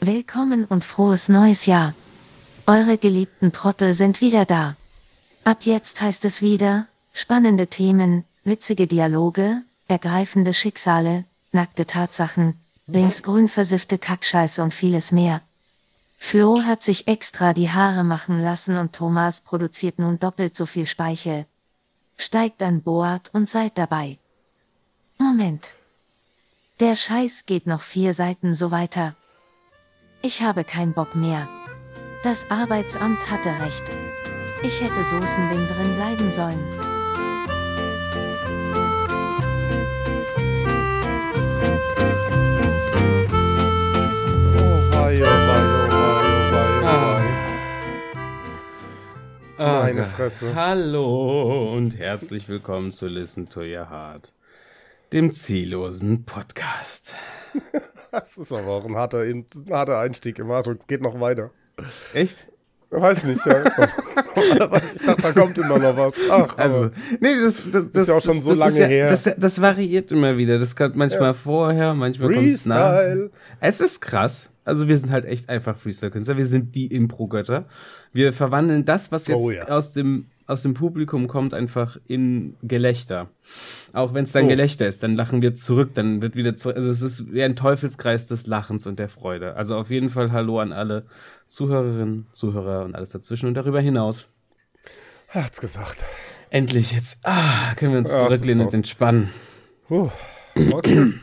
Willkommen und frohes neues Jahr. Eure geliebten Trottel sind wieder da. Ab jetzt heißt es wieder, spannende Themen, witzige Dialoge, ergreifende Schicksale, nackte Tatsachen, linksgrün versiffte Kackscheiße und vieles mehr. Flo hat sich extra die Haare machen lassen und Thomas produziert nun doppelt so viel Speichel. Steigt an Bord und seid dabei. Moment. Der Scheiß geht noch vier Seiten so weiter. Ich habe keinen Bock mehr. Das Arbeitsamt hatte recht. Ich hätte Soßending drin bleiben sollen. Oh wei, oh wei, oh wei, oh oh. Ah, Meine Gott. Fresse. Hallo und herzlich willkommen zu Listen to Your Heart, dem ziellosen Podcast. Das ist aber auch ein harter, ein harter Einstieg im Achtung, es geht noch weiter. Echt? Weiß nicht, ja. Ich dachte, da kommt immer noch was. Ach, Also, nee, das, das, das ja auch schon das, so das ist lange ja, her. Das, das variiert immer wieder. Das kommt manchmal vorher, manchmal kommt es nach. Es ist krass. Also wir sind halt echt einfach Freestyle-Künstler. Wir sind die Impro-Götter. Wir verwandeln das, was jetzt Oh ja. aus, dem, aus dem Publikum kommt, einfach in Gelächter. Auch wenn es dann So. Gelächter ist, dann lachen wir zurück, dann wird wieder zurück. Also es ist wie ein Teufelskreis des Lachens und der Freude. Also auf jeden Fall Hallo an alle Zuhörerinnen, Zuhörer und alles dazwischen und darüber hinaus. Hat's gesagt. Endlich jetzt, ah, können wir uns Ja, zurücklehnen und entspannen. Puh. Okay.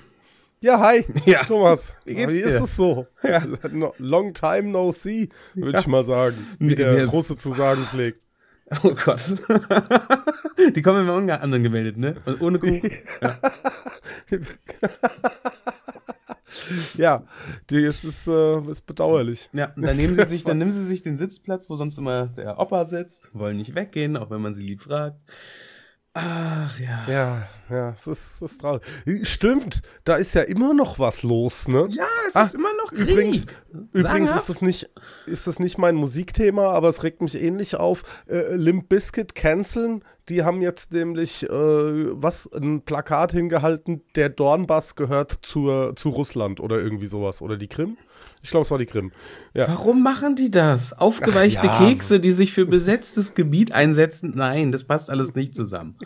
Ja, hi. Ja. Thomas. Wie geht's Wie dir? ist es so? Ja. Long time no see, würde Ja. ich mal sagen. Wie der wir- Russe zu sagen pflegt. Oh Gott. Die kommen immer anderen gemeldet, ne? Und ohne Kuchen. Ja. Ja, die ist, ist, äh, ist bedauerlich. Ja, dann nehmen sie sich, dann nehmen sie sich den Sitzplatz, wo sonst immer der Opa sitzt, wollen nicht weggehen, auch wenn man sie lieb fragt. Ach ja. Ja, ja, es ist, es ist traurig. Stimmt, da ist ja immer noch was los, ne? Ja, es Ah, ist immer noch Krieg. Übrigens, übrigens ist das, nicht, ist das nicht mein Musikthema, aber es regt mich ähnlich auf. Äh, Limp Bizkit canceln, die haben jetzt nämlich äh, was, ein Plakat hingehalten, der Dornbass gehört zur, zu Russland oder irgendwie sowas. Oder die Krim? Ich glaube, es war die Krim. Ja. Warum machen die das? Aufgeweichte Ach ja. Kekse, die sich für besetztes Gebiet einsetzen? Nein, das passt alles nicht zusammen.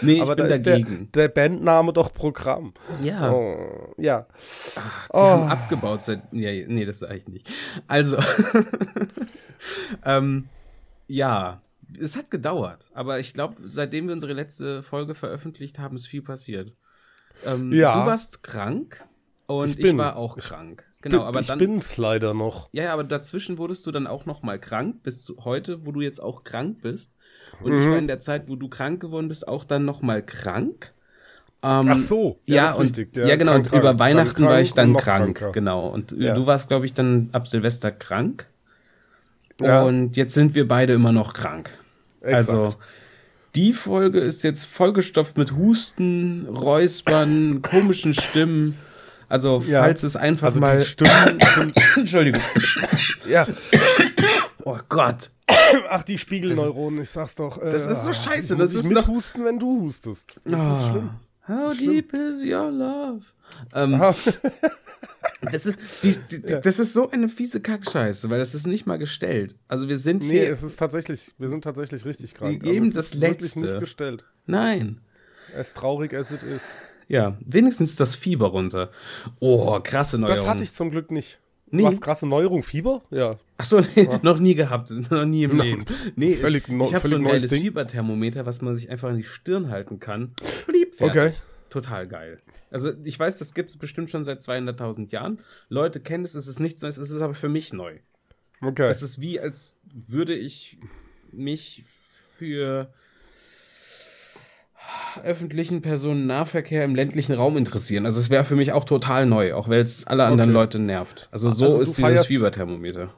Nee, aber ich bin da ist der, dagegen. der Bandname doch Programm. ja. Oh, ja. Die haben abgebaut seit. Ja, nee, das sage ich nicht. Also. ähm, ja, es hat gedauert. Aber ich glaube, seitdem wir unsere letzte Folge veröffentlicht haben, ist viel passiert. Ähm, Ja. Du warst krank und ich, Ich bin. war auch krank. Genau, aber ich dann. bin's leider noch. Ja, aber dazwischen wurdest du dann auch noch mal krank, bis zu heute, wo du jetzt auch krank bist. Und Mhm. ich war in der Zeit, wo du krank geworden bist, auch dann noch mal krank. Ähm, Ach so, ja, ja, das ist und, richtig. ja, Ja, genau. krank, und über Weihnachten krank war ich dann krank, kranker. genau. Und äh, Ja. du warst, glaube ich, dann ab Silvester krank. Und jetzt sind wir beide immer noch krank. Exakt. Also die Folge ist jetzt vollgestopft mit Husten, Räuspern, komischen Stimmen. Also Ja. falls es einfach Also mal die Stimmen sind, Entschuldigung. ja, Oh Gott. ach, die Spiegelneuronen, ich sag's doch. Äh, Das ist so scheiße, das ist noch- mithusten, wenn du hustest. Das Ah. ist schlimm. How deep is your love? Ähm, Ah. das, ist, die, die, das ist so eine fiese Kackscheiße, weil das ist nicht mal gestellt. Also wir sind Nee, hier. es ist tatsächlich, wir sind tatsächlich richtig krank. Geben es das ist wirklich Letzte. nicht gestellt. Nein. As traurig as it is. Ja, wenigstens ist das Fieber runter. Oh, krasse Neuerung. Das hatte ich zum Glück nicht. Nee. Was, krasse Neuerung? Fieber? Ja. Achso, nee, noch nie gehabt, noch nie im Leben. Nee, Völlig neu- ich habe so ein neues Ding. Fieberthermometer, was man sich einfach an die Stirn halten kann. Blieb. Okay. Total geil. Also ich weiß, das gibt es bestimmt schon seit 200.000 Jahren. Leute kennen es, es ist nichts Neues, es ist aber für mich neu. Okay. Es ist wie, als würde ich mich für öffentlichen Personennahverkehr im ländlichen Raum interessieren. Also es wäre für mich auch total neu, auch weil es alle anderen Okay. Leute nervt. Also so Also ist dieses Fieberthermometer.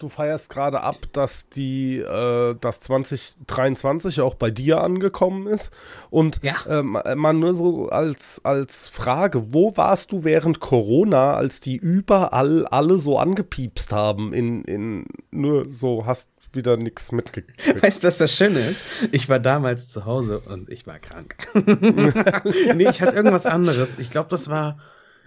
Du feierst gerade ab, dass die, äh, dass 2023 auch bei dir angekommen ist. Und Ja. ähm, mal nur so als, als Frage, wo warst du während Corona, als die überall alle so angepiepst haben? In, in nur so, hast wieder nichts mitgekriegt. Weißt du, was das Schöne ist? Ich war damals zu Hause und ich war krank. nee, ich hatte irgendwas anderes. Ich glaube, das war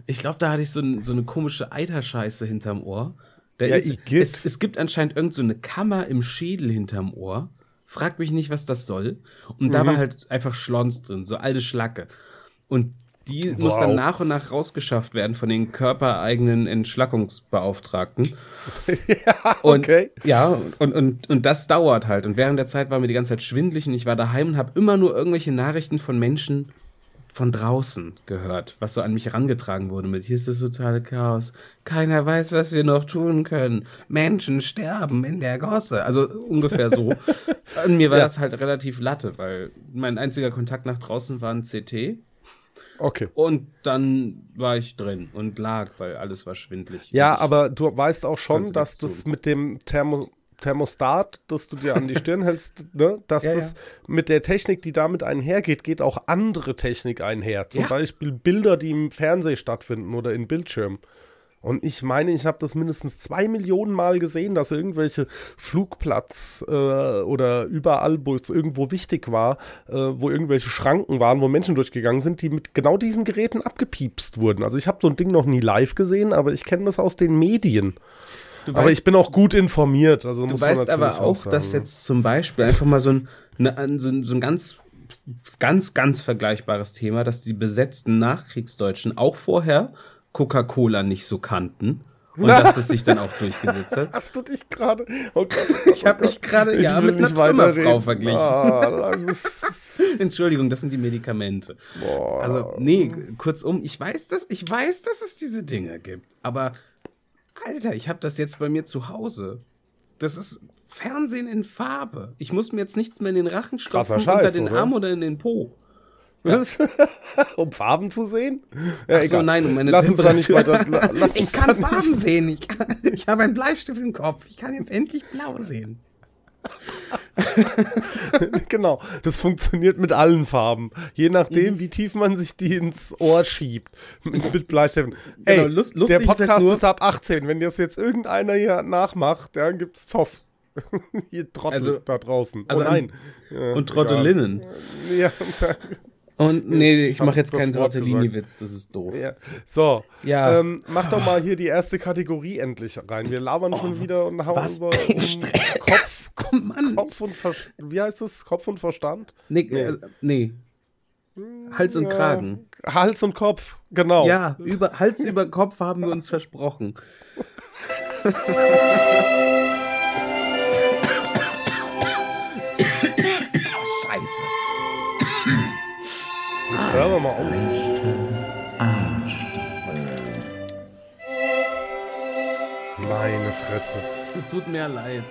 Ich glaube, da hatte ich so, so eine komische Eiterscheiße hinterm Ohr. Da Ja, ist, es, es gibt anscheinend irgend so eine Kammer im Schädel hinterm Ohr. Frag mich nicht, was das soll. Und da Mhm. war halt einfach Schlons drin, so alte Schlacke. Und die muss Wow. dann nach und nach rausgeschafft werden von den körpereigenen Entschlackungsbeauftragten. Und, okay. Ja, und, und, und das dauert halt. Und während der Zeit war mir die ganze Zeit schwindlig und ich war daheim und habe immer nur irgendwelche Nachrichten von Menschen von draußen gehört, was so an mich herangetragen wurde mit, hier ist das totale Chaos, keiner weiß, was wir noch tun können, Menschen sterben in der Gosse, also ungefähr so. Und mir war Ja. das halt relativ latte, weil mein einziger Kontakt nach draußen war ein CT Okay. und dann war ich drin und lag, weil alles war schwindlig. Ja, aber du weißt auch schon, dass das tun. mit dem Thermo Thermostat, das du dir an die Stirn hältst, ne, dass Ja, das mit der Technik, die damit einhergeht, geht auch andere Technik einher. Zum Ja. Beispiel Bilder, die im Fernsehen stattfinden oder in Bildschirmen. Und ich meine, ich habe das mindestens zwei Millionen Mal gesehen, dass irgendwelche Flugplatz äh, oder überall, wo es irgendwo wichtig war, äh, wo irgendwelche Schranken waren, wo Menschen durchgegangen sind, die mit genau diesen Geräten abgepiepst wurden. Also ich habe so ein Ding noch nie live gesehen, aber ich kenne das aus den Medien. Du aber weißt- ich bin auch gut informiert. Also Du weißt aber auch, sagen, dass jetzt zum Beispiel einfach mal so ein, ne, ein- so ein, so ein ganz, ganz, ganz vergleichbares Thema, dass die besetzten Nachkriegsdeutschen auch vorher Coca-Cola nicht so kannten und dass es sich dann auch durchgesetzt hat. Hast du dich gerade. Oh Gott, oh Gott, Ich habe oh mich gerade ja, mit einer. Trümmerfrau verglichen. Ah, das Entschuldigung, das sind die Medikamente. boah. Also, nee, kurzum, ich weiß das, ich weiß, dass es diese Dinge gibt, aber Alter, ich habe das jetzt bei mir zu Hause. Das ist Fernsehen in Farbe. Ich muss mir jetzt nichts mehr in den Rachen stopfen, Krasser Scheiß, unter den oder? Arm oder in den Po. Was? um Farben zu sehen? Ja, Ach so, nein, um meine lass uns da nicht weiter. Lass Ich kann nicht, Farben sehen. Ich, kann, ich habe einen Bleistift im Kopf. Ich kann jetzt endlich blau sehen. genau, das funktioniert mit allen Farben. Je nachdem, Mhm. wie tief man sich die ins Ohr schiebt. Mit, mit Bleistiften. Ey, Genau, lust- der ist halt Podcast nur- ist ab 18. Wenn das jetzt irgendeiner hier nachmacht, dann gibt's Zoff. hier Trottel Also- da draußen. also oh nein. Ja, Und Trottelinnen. egal. Ja, Und nee, ich hab mache jetzt keinen Tortellini-Witz. Das ist doof. ja. So, Ja. ähm, mach doch mal hier die erste Kategorie endlich rein. Wir labern schon wieder und hauen Oh, was über um. Kopf, Komm, Mann. Kopf und Verstand. Wie heißt das? Kopf und Verstand? Nee, Nee. äh, nee. Hals und Kragen. Hals und Kopf, genau. Ja, über, Hals über Kopf haben wir uns versprochen. Jetzt hören wir mal auf. Meine Fresse. Es tut mir leid.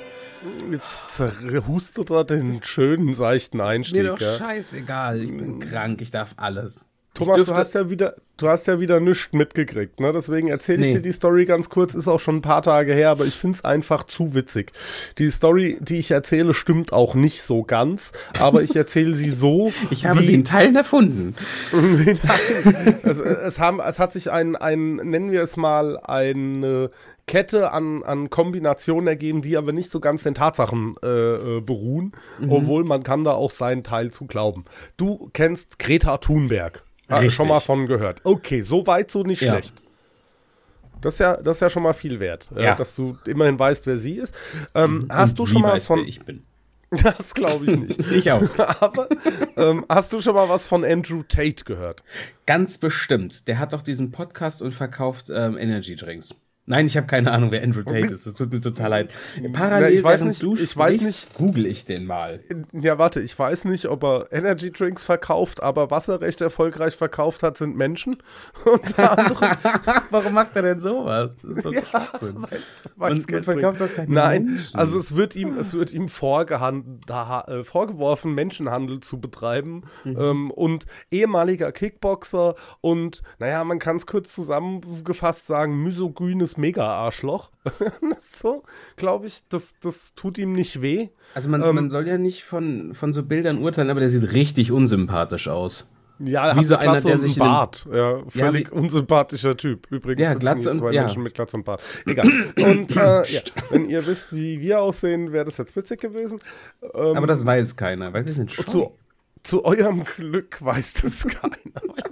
Jetzt zerhustet er den schönen, seichten Mir Einstieg. doch Ja. scheißegal. Ich bin krank. Ich darf alles. Thomas, du hast ja wieder, du hast ja wieder nichts mitgekriegt, ne? Deswegen erzähle ich Nee. dir die Story ganz kurz, ist auch schon ein paar Tage her, aber ich finde es einfach zu witzig. Die Story, die ich erzähle, stimmt auch nicht so ganz, aber ich erzähle sie so. Ich habe sie in Teilen erfunden. es, es, haben, es hat sich ein, ein, nennen wir es mal, eine Kette an, an Kombinationen ergeben, die aber nicht so ganz den Tatsachen äh, äh, beruhen, Mhm. obwohl man kann da auch seinen Teil zu glauben. Du kennst Greta Thunberg. Ah, schon mal von gehört. Okay, so weit, so nicht Ja. schlecht. Das ist, ja, das ist ja schon mal viel wert, äh, Ja. dass du immerhin weißt, wer sie ist. Ähm, hast Und du schon mal weiß, was von. ich bin. Das glaube ich nicht. Ich auch. Aber ähm, hast du schon mal was von Andrew Tate gehört? Ganz bestimmt. Der hat doch diesen Podcast und verkauft ähm, Energy Drinks. Nein, ich habe keine Ahnung, wer Andrew Tate ist. Es tut mir total leid. Parallel, ich weiß nicht- ich weiß sprichst, google ich den mal. Ja, warte, ich weiß nicht, ob er Energy Drinks verkauft, aber was er recht erfolgreich verkauft hat, sind Menschen. Warum macht er denn sowas? Das ist doch Schwachsinn. Weil's Und man verkauft doch keine Nein, Menschen. also es wird ihm, es wird ihm äh, vorgeworfen, Menschenhandel zu betreiben Mhm. ähm, und ehemaliger Kickboxer und, naja, man kann es kurz zusammengefasst sagen, misogynes Mega-Arschloch. so, glaube ich, das, das tut ihm nicht weh. Also man, Ähm, man soll ja nicht von, von so Bildern urteilen, aber der sieht richtig unsympathisch aus. Ja, er Wie hat so eine einer, Glatze der sich Bart. Ja, völlig wie- unsympathischer Typ. Übrigens Ja, sitzen Glatze und- zwei ja. Menschen mit Glatze und Bart. Egal. Und äh, ja, wenn ihr wisst, wie wir aussehen, wäre das jetzt witzig gewesen. Ähm, Aber das weiß keiner, weil wir sind scheu. zu, Zu eurem Glück weiß das keiner.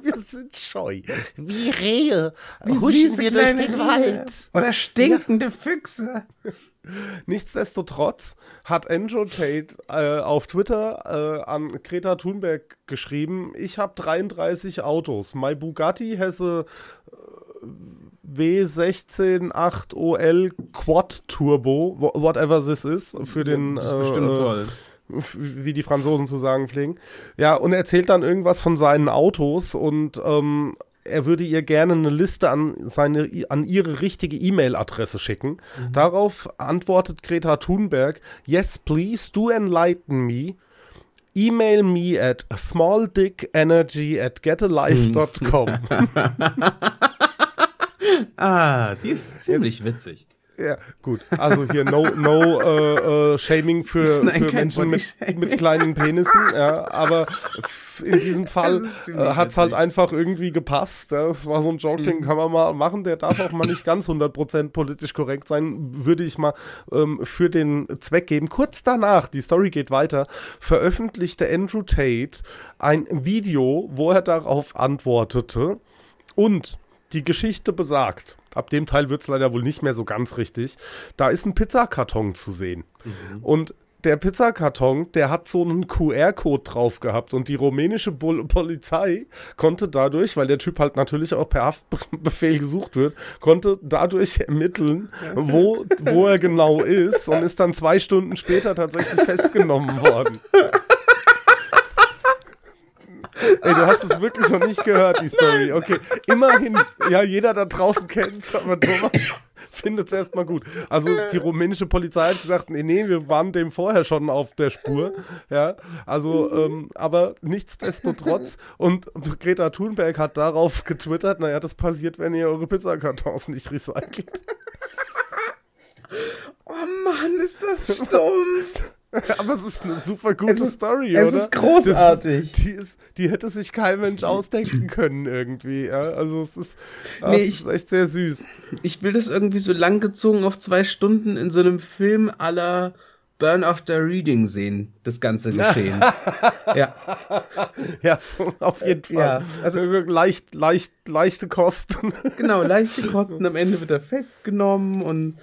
wir sind scheu. Wie Rehe. Wie huschen wir durch den Wald. Oder stinkende ja. Füchse. Nichtsdestotrotz hat Andrew Tate äh, auf Twitter äh, an Greta Thunberg geschrieben, ich habe 33 Autos. My Bugatti has a W168OL Quad Turbo, whatever this is, für den. Das ist bestimmt äh, toll wie die Franzosen zu sagen pflegen. Ja, und er erzählt dann irgendwas von seinen Autos und ähm, er würde ihr gerne eine Liste an, seine, an ihre richtige E-Mail-Adresse schicken. Mhm. Darauf antwortet Greta Thunberg: Yes, please do enlighten me. Email me at smalldickenergy at getalife.com. ah, die ist ziemlich Jetzt, witzig. Ja, gut. Also hier no, no äh, äh, Shaming für, Nein, für Menschen mit, mit, kleinen Penissen, ja, aber in diesem Fall äh, hat es halt einfach irgendwie gepasst. Ja. Das war so ein Joke, den mhm. kann man mal machen. Der darf auch mal nicht ganz 100% politisch korrekt sein, würde ich mal ähm, für den Zweck geben. Kurz danach, die Story geht weiter, veröffentlichte Andrew Tate ein Video, wo er darauf antwortete und die Geschichte besagt, ab dem Teil wird es leider wohl nicht mehr so ganz richtig, da ist ein Pizzakarton zu sehen. Mhm. Und der Pizzakarton, der hat so einen QR-Code drauf gehabt und die rumänische Pol Polizei konnte dadurch, weil der Typ halt natürlich auch per Haftbefehl gesucht wird, konnte dadurch ermitteln, wo, wo er genau ist und ist dann zwei Stunden später tatsächlich festgenommen worden. Ey, du hast es wirklich noch nicht gehört, die Story. Okay, immerhin, ja, jeder da draußen kennt es, aber Thomas findet es erstmal gut. Also die rumänische Polizei hat gesagt, nee, nee, wir waren dem vorher schon auf der Spur. Ja, also, ähm, aber nichtsdestotrotz. Und Greta Thunberg hat darauf getwittert, naja, das passiert, wenn ihr eure Pizzakartons nicht recycelt. Oh Mann, ist das stumpf. Aber es ist eine super gute ist, Story, es oder? Es ist großartig. Ist, die, ist, die hätte sich kein Mensch ausdenken können irgendwie. Ja? Also es ist, nee, ich, ist echt sehr süß. Ich will das irgendwie so langgezogen auf zwei Stunden in so einem Film aller Burn After Reading sehen, das ganze Geschehen. ja. Ja, so auf jeden Fall. Ja, also leicht, leicht, leichte Kosten. genau, leichte Kosten. Am Ende wird er festgenommen und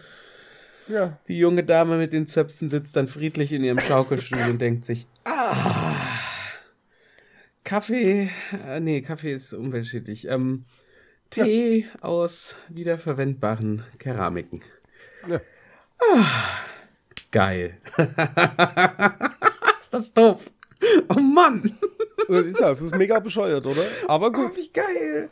ja. Die junge Dame mit den Zöpfen sitzt dann friedlich in ihrem Schaukelstuhl und denkt sich, ah, Kaffee, äh, nee, Kaffee ist umweltschädlich. Ähm, Tee ja. aus wiederverwendbaren Keramiken. Ja. Ah, geil. ist das doof. Oh Mann. Das ist, das ist mega bescheuert, oder? Aber gut. Oh, wie geil.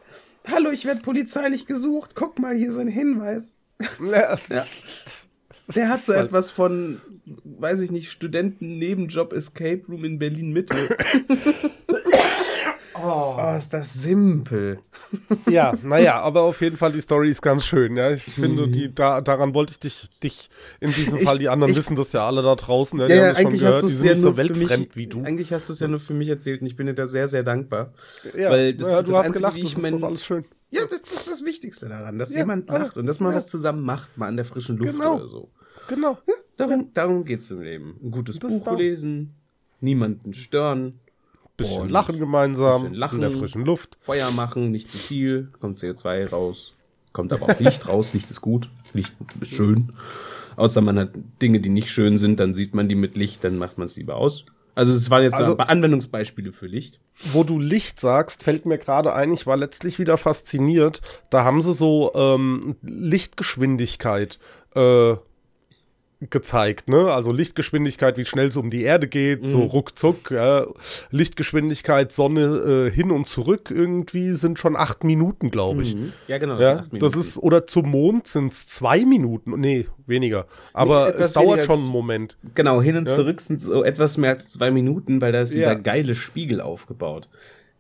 Hallo, ich werde polizeilich gesucht. Guck mal, hier ist ein Hinweis. Ja. ja. Der hat so halt etwas von, weiß ich nicht, Studenten-Nebenjob Escape Room in Berlin Mitte. oh. oh, ist das simpel. ja, naja, aber auf jeden Fall die Story ist ganz schön. Ja, ich finde, mhm. die, da, daran wollte ich dich, dich in diesem Fall, die anderen ich, wissen das ja alle da draußen. Ja, ja, ja eigentlich gehört, hast du es ja nicht so weltfremd mich, wie du. Eigentlich hast du es ja nur für mich erzählt und ich bin dir da sehr, sehr dankbar. Ja, weil das, ja, du das hast Einzige, gelacht, das ist mein, doch alles schön. Ja, das, das, ist das Wichtigste daran, dass jemand lacht und dass man was zusammen macht, mal an der frischen Luft genau. oder so. Genau. Ja, darum, ja. darum geht es im Leben. Ein gutes das Buch lesen, niemanden stören. Bisschen lachen gemeinsam, bisschen lachen, in der frischen Luft. Feuer machen, nicht zu viel, kommt CO2 raus. Kommt aber auch Licht raus, Licht ist gut, Licht ist schön. Außer man hat Dinge, die nicht schön sind, dann sieht man die mit Licht, dann macht man es lieber aus. Also es waren jetzt also, Anwendungsbeispiele für Licht. Wo du Licht sagst, fällt mir gerade ein, ich war letztlich wieder fasziniert. Da haben sie so ähm, Lichtgeschwindigkeit äh, gezeigt, ne? Also Lichtgeschwindigkeit, wie schnell es um die Erde geht, mhm. so ruckzuck, ja. Lichtgeschwindigkeit, Sonne äh, hin und zurück irgendwie sind schon acht Minuten, glaube ich. Mhm. Ja, genau. Ja, das ist, oder zum Mond sind es zwei Minuten, nee, weniger. Aber nee, es dauert schon einen Moment. Genau, hin und ja? zurück sind so etwas mehr als zwei Minuten, weil da ist dieser ja. geile Spiegel aufgebaut.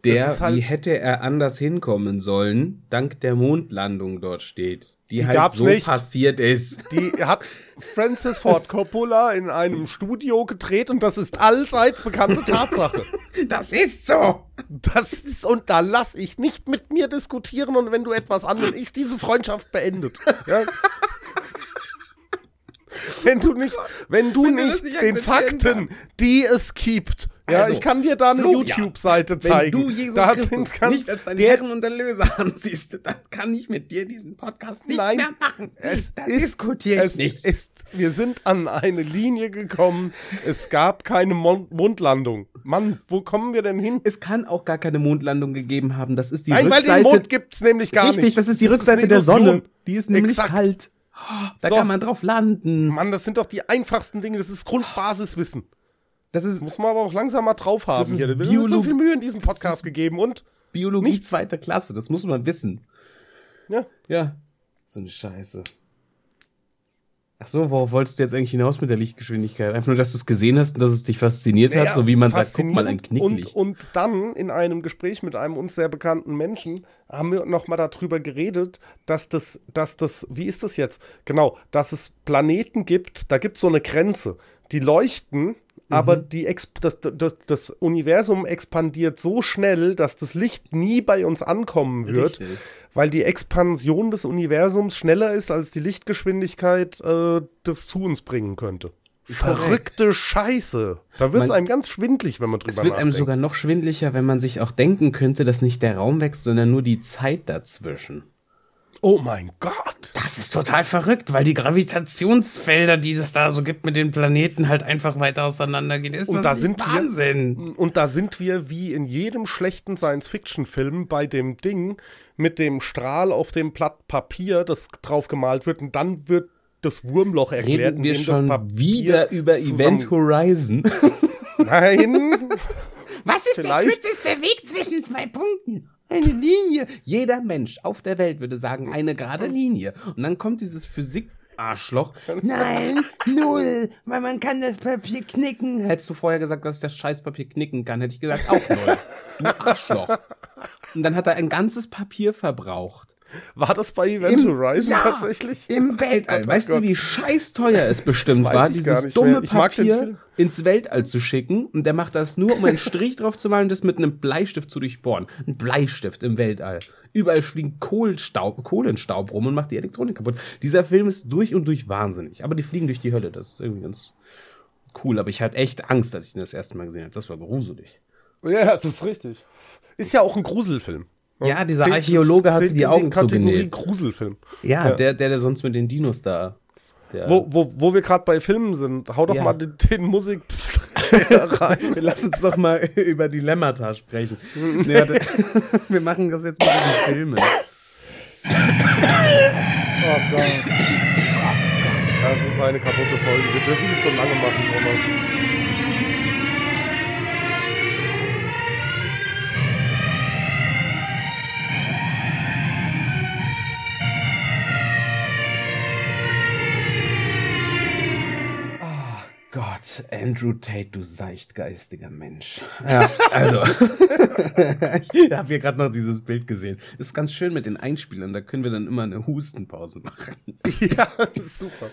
Der, halt wie hätte er anders hinkommen sollen, dank der Mondlandung dort steht die, die halt so nicht. passiert ist. Die hat Francis Ford Coppola in einem Studio gedreht und das ist allseits bekannte Tatsache. Das ist so. Das ist, und da lass ich nicht mit mir diskutieren und wenn du etwas anderes, ist diese Freundschaft beendet. Ja? wenn du nicht, wenn du wenn nicht, nicht den Fakten, die es gibt, Ja, Also, ich kann dir da eine YouTube-Seite Wenn zeigen. du Jesus da Christus ganz, nicht als deinen der, Herrn und Erlöser ansiehst, dann kann ich mit dir diesen Podcast nicht Nein, mehr machen. es da ist, diskutiere es nicht. ist, wir sind an eine Linie gekommen. Es gab keine Mon Mondlandung. Mann, wo kommen wir denn hin? Es kann auch gar keine Mondlandung gegeben haben. Das ist die Nein, weil Rückseite. den Mond gibt's nämlich gar Richtig, nicht. das ist die eine Rückseite der Illusion. Sonne. Die ist nämlich Exakt. kalt. Da So. kann man drauf landen. Mann, das sind doch die einfachsten Dinge. Das ist Grundbasiswissen. Das ist Muss man aber auch langsam mal drauf haben. Das ist hier. Wir haben uns so viel Mühe in diesem Podcast gegeben und Biologie Nichts. zweite Klasse. Das muss man wissen. ja, Ja. So eine Scheiße. Ach so, worauf wolltest du jetzt eigentlich hinaus mit der Lichtgeschwindigkeit? Einfach nur, dass du es gesehen hast und dass es dich fasziniert hat, Ja, so wie man sagt, guck mal, ein. Knicklicht. Und, und dann in einem Gespräch mit einem uns sehr bekannten Menschen haben wir noch mal darüber geredet, dass das, dass das, wie ist das jetzt? Genau, dass es Planeten gibt, da gibt es so eine Grenze. Die leuchten, aber Mhm. die Ex das, das, das Universum expandiert so schnell, dass das Licht nie bei uns ankommen wird, Richtig. weil die Expansion des Universums schneller ist, als die Lichtgeschwindigkeit äh, das zu uns bringen könnte. Verrückte Scheiße. Da wird es einem ganz schwindlig, wenn man drüber Es wird einem nachdenkt. sogar noch schwindlicher, wenn man sich auch denken könnte, dass nicht der Raum wächst, sondern nur die Zeit dazwischen. Oh mein Gott. Das ist total verrückt, weil die Gravitationsfelder, die es da so gibt mit den Planeten, halt einfach weiter auseinandergehen. Ist Und das da sind wir- Wahnsinn? Und da sind wir wie in jedem schlechten Science-Fiction-Film bei dem Ding mit dem Strahl auf dem Blatt Papier, das drauf gemalt wird und dann wird das Wurmloch erklärt, Reden wir schon Papier wieder über Event Horizon. Nein. Was ist Vielleicht- der kürzeste Weg zwischen zwei Punkten? Eine Linie. Jeder Mensch auf der Welt würde sagen, eine gerade Linie. Und dann kommt dieses Physik-Arschloch. Nein, null, weil man kann das Papier knicken. Hättest du vorher gesagt, dass ich das Scheißpapier knicken kann, hätte ich gesagt, auch null. Du Arschloch. Und dann hat er ein ganzes Papier verbraucht. War das bei Event Im- Horizon ja. tatsächlich? Im Weltall. Gott, weißt Gott. du, wie scheiß teuer es bestimmt war, dieses dumme Papier ins Weltall zu schicken? Und der macht das nur, um einen Strich drauf zu malen, das mit einem Bleistift zu durchbohren. Ein Bleistift im Weltall. Überall fliegt Kohlenstaub, Kohlenstaub rum und macht die Elektronik kaputt. Dieser Film ist durch und durch wahnsinnig. Aber die fliegen durch die Hölle. Das ist irgendwie ganz cool. Aber ich hatte echt Angst, als ich ihn das erste Mal gesehen habe. Das war gruselig. Ja, das ist richtig. Ist ja auch ein Gruselfilm. Ja, dieser Zählt- Archäologe zählt die in Augen zugenäht. Gruselfilm. Ja, Ja. Der, der, der sonst mit den Dinos da. Wo, wo, wo wir gerade bei Filmen sind, hau doch Ja. mal den, den Musik rein. Lass uns doch mal über Dilemmata sprechen. Nee, warte. Wir machen das jetzt mit diesen Filmen. Oh Gott. Das ist eine kaputte Folge. Wir dürfen nicht so lange machen, Thomas. Gott, Andrew Tate, du seichtgeistiger Mensch. Ja, also. ich habe hier gerade noch dieses Bild gesehen. Ist ganz schön mit den Einspielern, da können wir dann immer eine Hustenpause machen. Ja, super.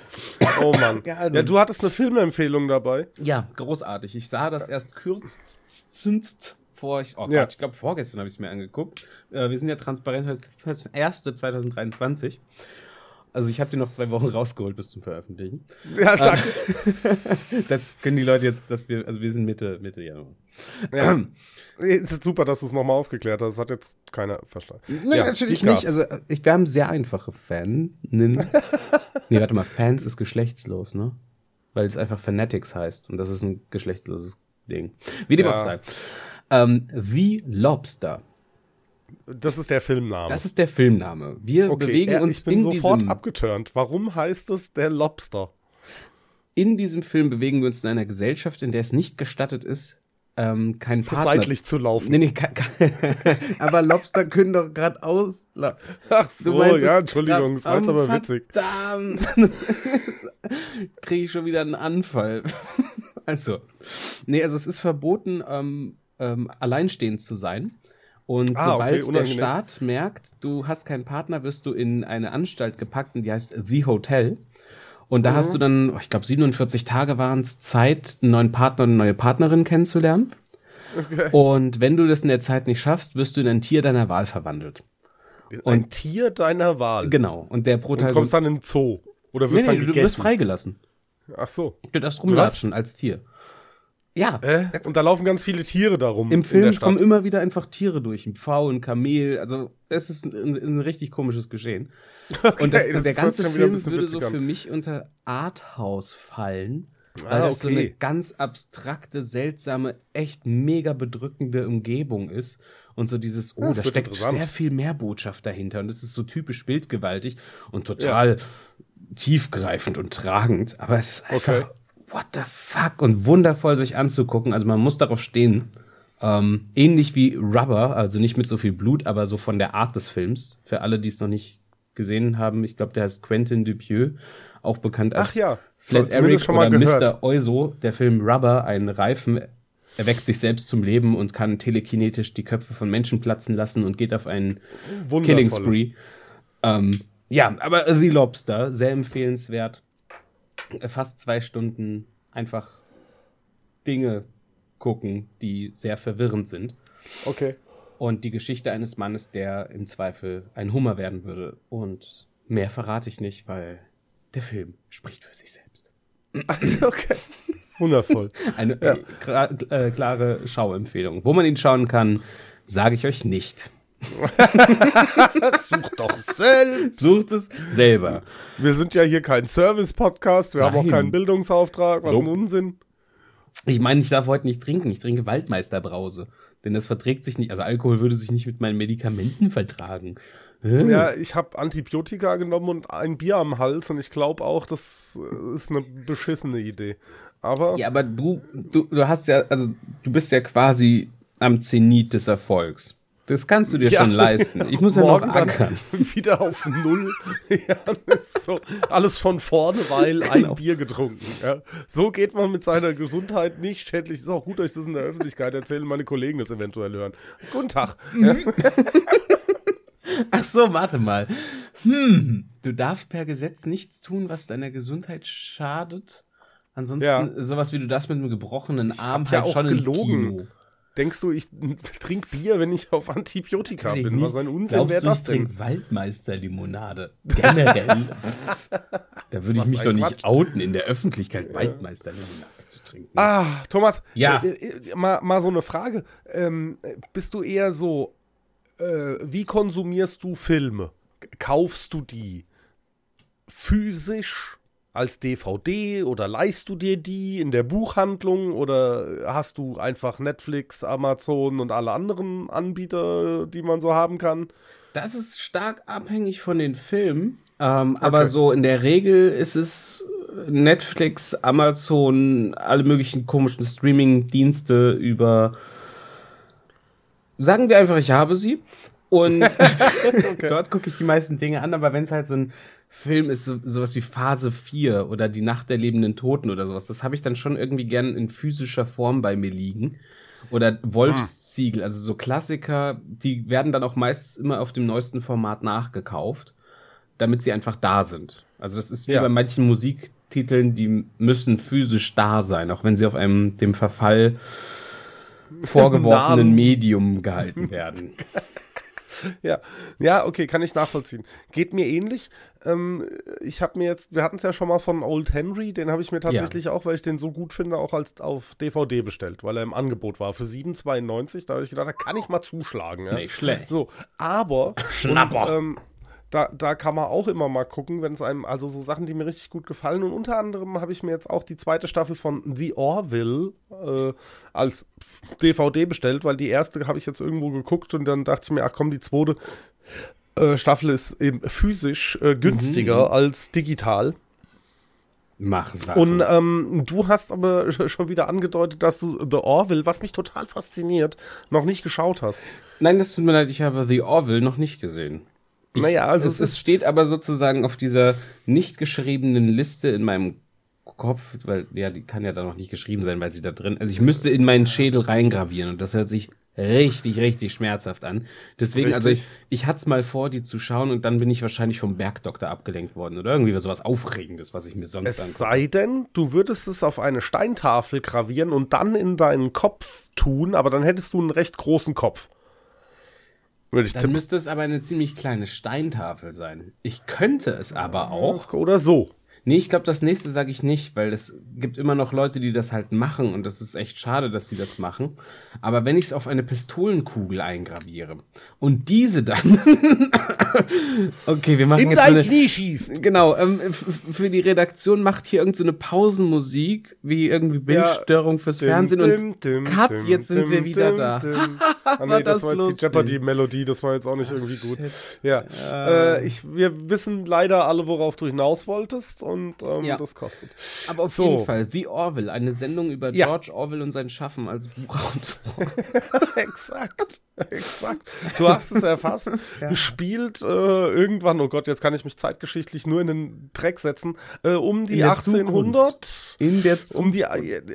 Oh Mann. Ja, Ja, also- du hattest eine Filmempfehlung dabei. Ja, großartig. Ich sah das erst kürzest vor, ich, oh Gott, Ja. ich glaube vorgestern habe ich es mir angeguckt. Äh, wir sind ja transparent, das erste 2023. Also ich habe den noch zwei Wochen rausgeholt bis zum Veröffentlichen. Ja, danke. Das können die Leute jetzt, dass wir, also wir sind Mitte, Mitte Januar. Ja. Es ist super, dass du es nochmal aufgeklärt hast. Das hat jetzt keiner verstanden. Nee, Ja, natürlich nicht. Also ich, wir haben sehr einfache Fan. nee, warte mal, Fans ist geschlechtslos, ne? Weil es einfach Fanatics heißt und das ist ein geschlechtsloses Ding. Wie dem auch sei. Ähm, The Lobster. Das ist der Filmname. Das ist der Filmname. Wir bewegen ja, uns ich bin in sofort diesem, abgeturnt. Warum heißt es der Lobster? in diesem Film bewegen wir uns in einer Gesellschaft, in der es nicht gestattet ist, ähm, keinen Partner. Seitlich zu laufen. Nee, nee, ka- ka- aber Lobster können doch gerade aus. Ach so, ja, Entschuldigung, das war jetzt aber witzig. Verdammt. Kriege ich schon wieder einen Anfall. also, nee, also es ist verboten, ähm, ähm, alleinstehend zu sein. Und Ah, sobald okay, der. Staat merkt, du hast keinen Partner, wirst du in eine Anstalt gepackt und die heißt The Hotel. Und da Mhm. hast du dann, oh, ich glaube, 47 Tage waren es Zeit, einen neuen Partner und eine neue Partnerin kennenzulernen. Und wenn du das in der Zeit nicht schaffst, wirst du in ein Tier deiner Wahl verwandelt. Ein Tier deiner Wahl. Genau. Und der Du Protagonist. kommst dann in den Zoo. Oder Nee, wirst nee, dann du wirst gegessen. freigelassen. Ach so. Du darfst rumlatschen als Tier. Ja, Äh? Und da laufen ganz viele Tiere darum. im Film kommen immer wieder einfach Tiere durch. Ein Pfau, ein Kamel. Also, es ist ein, ein richtig komisches Geschehen. und das, das der ganze Film würde so für mich unter Arthouse fallen. Weil Ah, das so eine okay. ganz abstrakte, seltsame, echt mega bedrückende Umgebung ist. Und so dieses, oh, Das da steckt sehr viel mehr Botschaft dahinter. Und das ist so typisch bildgewaltig und total tiefgreifend und tragend. Aber es ist einfach, Okay. What the fuck? Und wundervoll sich anzugucken. Also man muss darauf stehen. Ähm, ähnlich wie Rubber, also nicht mit so viel Blut, aber so von der Art des Films. Für alle, die es noch nicht gesehen haben, ich glaube, der heißt Quentin Dupieux, auch bekannt als Ach ja, Flat Eric oder gehört. Mr. Euso. Der Film Rubber, ein Reifen, erweckt sich selbst zum Leben und kann telekinetisch die Köpfe von Menschen platzen lassen und geht auf einen. Killing Spree. Ähm, ja, aber The Lobster, sehr empfehlenswert. Fast zwei Stunden einfach Dinge gucken, die sehr verwirrend sind. Okay. Und die Geschichte eines Mannes, der im Zweifel ein Hummer werden würde. Und mehr verrate ich nicht, weil der Film spricht für sich selbst. Also, okay. Wundervoll. Eine äh, kra- äh, klare Schauempfehlung. Wo man ihn schauen kann, sage ich euch nicht. Such doch selbst. Sucht es selber. Wir sind ja hier kein Service-Podcast, wir haben auch Nein. keinen Bildungsauftrag, was ein Nope. Unsinn. Ich meine, ich darf heute nicht trinken. Ich trinke Waldmeisterbrause. Denn das verträgt sich nicht. Also Alkohol würde sich nicht mit meinen Medikamenten vertragen. Ja, ich habe Antibiotika genommen und ein Bier am Hals und ich glaube auch, das äh, ist eine beschissene Idee. Aber Ja, aber du, du, du hast ja, also du bist ja quasi am Zenit des Erfolgs. Das kannst du dir Ja. schon leisten. Ich muss ja noch ackern. wieder auf Null. ja, das so alles von vorne, weil ein Genau. Bier getrunken. Ja. So geht man mit seiner Gesundheit nicht schädlich. Ist auch gut, dass ich das in der Öffentlichkeit erzähle meine Kollegen das eventuell hören. Guten Tag. Ach so, warte mal. Hm, du darfst per Gesetz nichts tun, was deiner Gesundheit schadet. Ansonsten Ja. sowas wie du darfst mit einem gebrochenen Arm hab ja halt auch schon gelogen. Denkst du, ich trinke Bier, wenn ich auf Antibiotika Natürlich bin? nicht. Was ein Unsinn wäre das ich denn? trinke Waldmeisterlimonade. Generell. da würde ich mich doch nicht Quatsch. outen, in der Öffentlichkeit Waldmeisterlimonade zu trinken. Ah, Thomas, Ja. äh, äh, mal, mal so eine Frage. Ähm, äh, bist du eher so, äh, wie konsumierst du Filme? Kaufst du die physisch als DVD oder leihst du dir die in der Buchhandlung oder hast du einfach Netflix, Amazon und alle anderen Anbieter, die man so haben kann? Das ist stark abhängig von den Filmen. Ähm, Aber so in der Regel ist es Netflix, Amazon, alle möglichen komischen Streaming-Dienste über. Sagen wir einfach, ich habe sie. Und dort gucke ich die meisten Dinge an, aber wenn es halt so ein Film ist, so, sowas wie Phase 4 oder Die Nacht der lebenden Toten oder sowas, das habe ich dann schon irgendwie gern in physischer Form bei mir liegen. Oder Wolfsziegel, also so Klassiker, die werden dann auch meist immer auf dem neuesten Format nachgekauft, damit sie einfach da sind. Also das ist wie Ja. bei manchen Musiktiteln, die müssen physisch da sein, auch wenn sie auf einem dem Verfall vorgeworfenen. Medium gehalten werden. Ja, ja, okay, kann ich nachvollziehen. Geht mir ähnlich. Ähm, ich habe mir jetzt, wir hatten es ja schon mal von Old Henry, den habe ich mir tatsächlich auch, weil ich den so gut finde, auch als auf DVD bestellt, weil er im Angebot war für 7,92. Da habe ich gedacht, da kann ich mal zuschlagen. Ja? Nicht schlecht. So, aber Schnapper. Und, ähm, da, da kann man auch immer mal gucken, wenn es einem, also so Sachen, die mir richtig gut gefallen. Und unter anderem habe ich mir jetzt auch die zweite Staffel von The Orville äh, als DVD bestellt, weil die erste habe ich jetzt irgendwo geguckt und dann dachte ich mir, ach komm, die zweite äh, Staffel ist eben physisch äh, günstiger als digital. Mach Sachen. Und ähm, du hast aber sch- schon wieder angedeutet, dass du The Orville, was mich total fasziniert, noch nicht geschaut hast. Nein, das tut mir leid, ich habe The Orville noch nicht gesehen. Ich, Naja, also es, es steht aber sozusagen auf dieser nicht geschriebenen Liste in meinem Kopf, weil ja, die kann ja da noch nicht geschrieben sein, weil sie da drin. Also ich müsste in meinen Schädel reingravieren und das hört sich richtig, richtig schmerzhaft an. Deswegen, also ich, Richtig. ich hatte es mal vor, die zu schauen und dann bin ich wahrscheinlich vom Bergdoktor abgelenkt worden oder irgendwie sowas Aufregendes, was ich mir sonst Es angucke. sei denn, du würdest es auf eine Steintafel gravieren und dann in deinen Kopf tun, aber dann hättest du einen recht großen Kopf. Würde ich Dann tippen. müsste es aber eine ziemlich kleine Steintafel sein. Ich könnte es aber auch. Oder so. Nee, ich glaube, das nächste sage ich nicht, weil es gibt immer noch Leute, die das halt machen und das ist echt schade, dass sie das machen. Aber wenn ich es auf eine Pistolenkugel eingraviere und diese dann. okay, wir machen In jetzt so dein eine. Knie schießt. Genau, ähm, für die Redaktion macht hier irgend so eine Pausenmusik, wie irgendwie Bildstörung fürs Fernsehen und Cut, jetzt sind wir wieder da. ah, nee, War das, das war jetzt die Jeopardy-Melodie, das war jetzt auch nicht irgendwie gut. Ja, äh, ich, wir wissen leider alle, worauf du hinaus wolltest und ähm, Ja. das kostet. Aber auf So. jeden Fall, The Orville, eine Sendung über Ja. George Orwell und sein Schaffen als Buchautor. exakt, exakt. Du hast es erfasst. Gespielt äh, irgendwann, oh Gott, jetzt kann ich mich zeitgeschichtlich nur in den Dreck setzen, äh, um die In der 1800. In der Um die,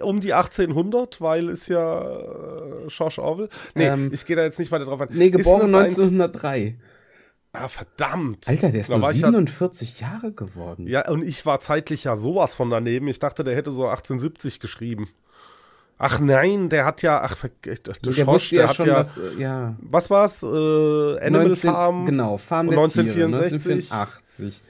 um die 1800, weil ist ja äh, George Orwell. Nee, Ähm, ich gehe da jetzt nicht weiter drauf ein. Nee, geboren das eins- 1903. Ah, verdammt. Alter, der ist Da nur war ich ja- 47 Jahre geworden. Ja, und ich war zeitlich ja sowas von daneben. Ich dachte, der hätte so 1870 geschrieben. Ach nein, der hat ja, ach, ver- der, der, der ja hat schon ja, was, äh, ja. was war's? Äh, Animal 19 Farm. Genau, Farm der Tiere, 1964. 1984.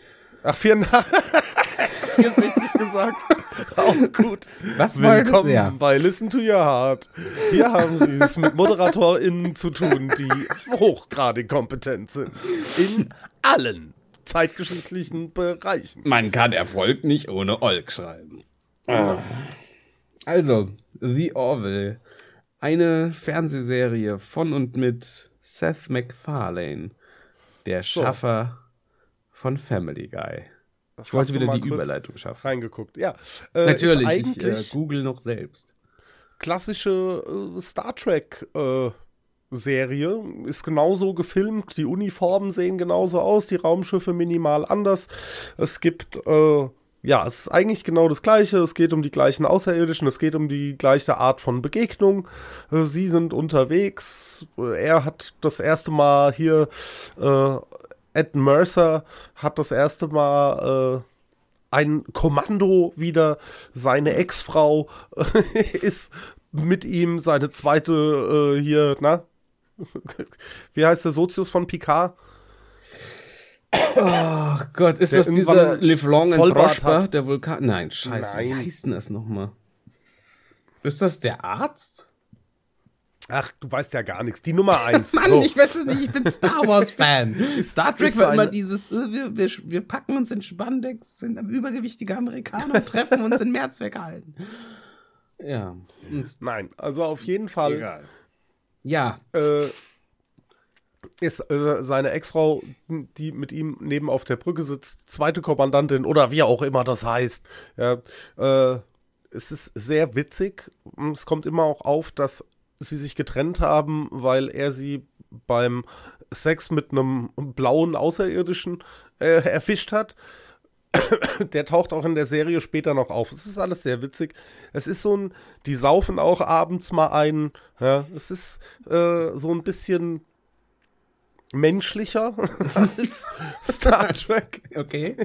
Ach, 84, ich hab 64 gesagt. Auch gut. Was Willkommen? Ja. bei Listen to Your Heart. Hier haben Sie es mit ModeratorInnen zu tun, die hochgradig kompetent sind. In allen zeitgeschichtlichen Bereichen. Man kann Erfolg nicht ohne Olk schreiben. Also, The Orville. Eine Fernsehserie von und mit Seth MacFarlane, der So. Schaffer von Family Guy. Ich Hast wollte wieder die Überleitung schaffen. Reingeguckt, ja. Äh, Natürlich, ich äh, google noch selbst. klassische äh, Star Trek äh, Serie. Ist genauso gefilmt, die Uniformen sehen genauso aus, die Raumschiffe minimal anders. Es gibt, äh, ja, es ist eigentlich genau das Gleiche. Es geht um die gleichen Außerirdischen, es geht um die gleiche Art von Begegnung. Äh, sie sind unterwegs. Er hat das erste Mal hier, äh, Ed Mercer hat das erste Mal äh, ein Kommando wieder. Seine Ex-Frau ist mit ihm seine zweite äh, hier, na? Wie heißt der Sozius von Picard? Ach Gott, ist Der das dieser Live Long and Prosper, der Vulkan? Nein, scheiße, wie Nein. heißt denn das nochmal? Ist das der Arzt? Ach, du weißt ja gar nichts. Die Nummer eins. Mann, so. ich weiß es nicht, ich bin Star Wars-Fan. Star Trek war immer dieses, äh, wir, wir, wir packen uns in Spandex, sind übergewichtige Amerikaner und treffen uns in Mehrzweckhallen. Ja, und Nein, also auf jeden Fall egal. Ja, äh, ist äh, seine Ex-Frau, die mit ihm neben auf der Brücke sitzt, zweite Kommandantin oder wie auch immer das heißt. Ja, äh, es ist sehr witzig. Es kommt immer auch auf, dass sie sich getrennt haben, weil er sie beim Sex mit einem blauen Außerirdischen äh, erfischt hat. Der taucht auch in der Serie später noch auf. Es ist alles sehr witzig. Es ist so ein, die saufen auch abends mal ein. Ja, es ist äh, so ein bisschen menschlicher als Star Trek. okay.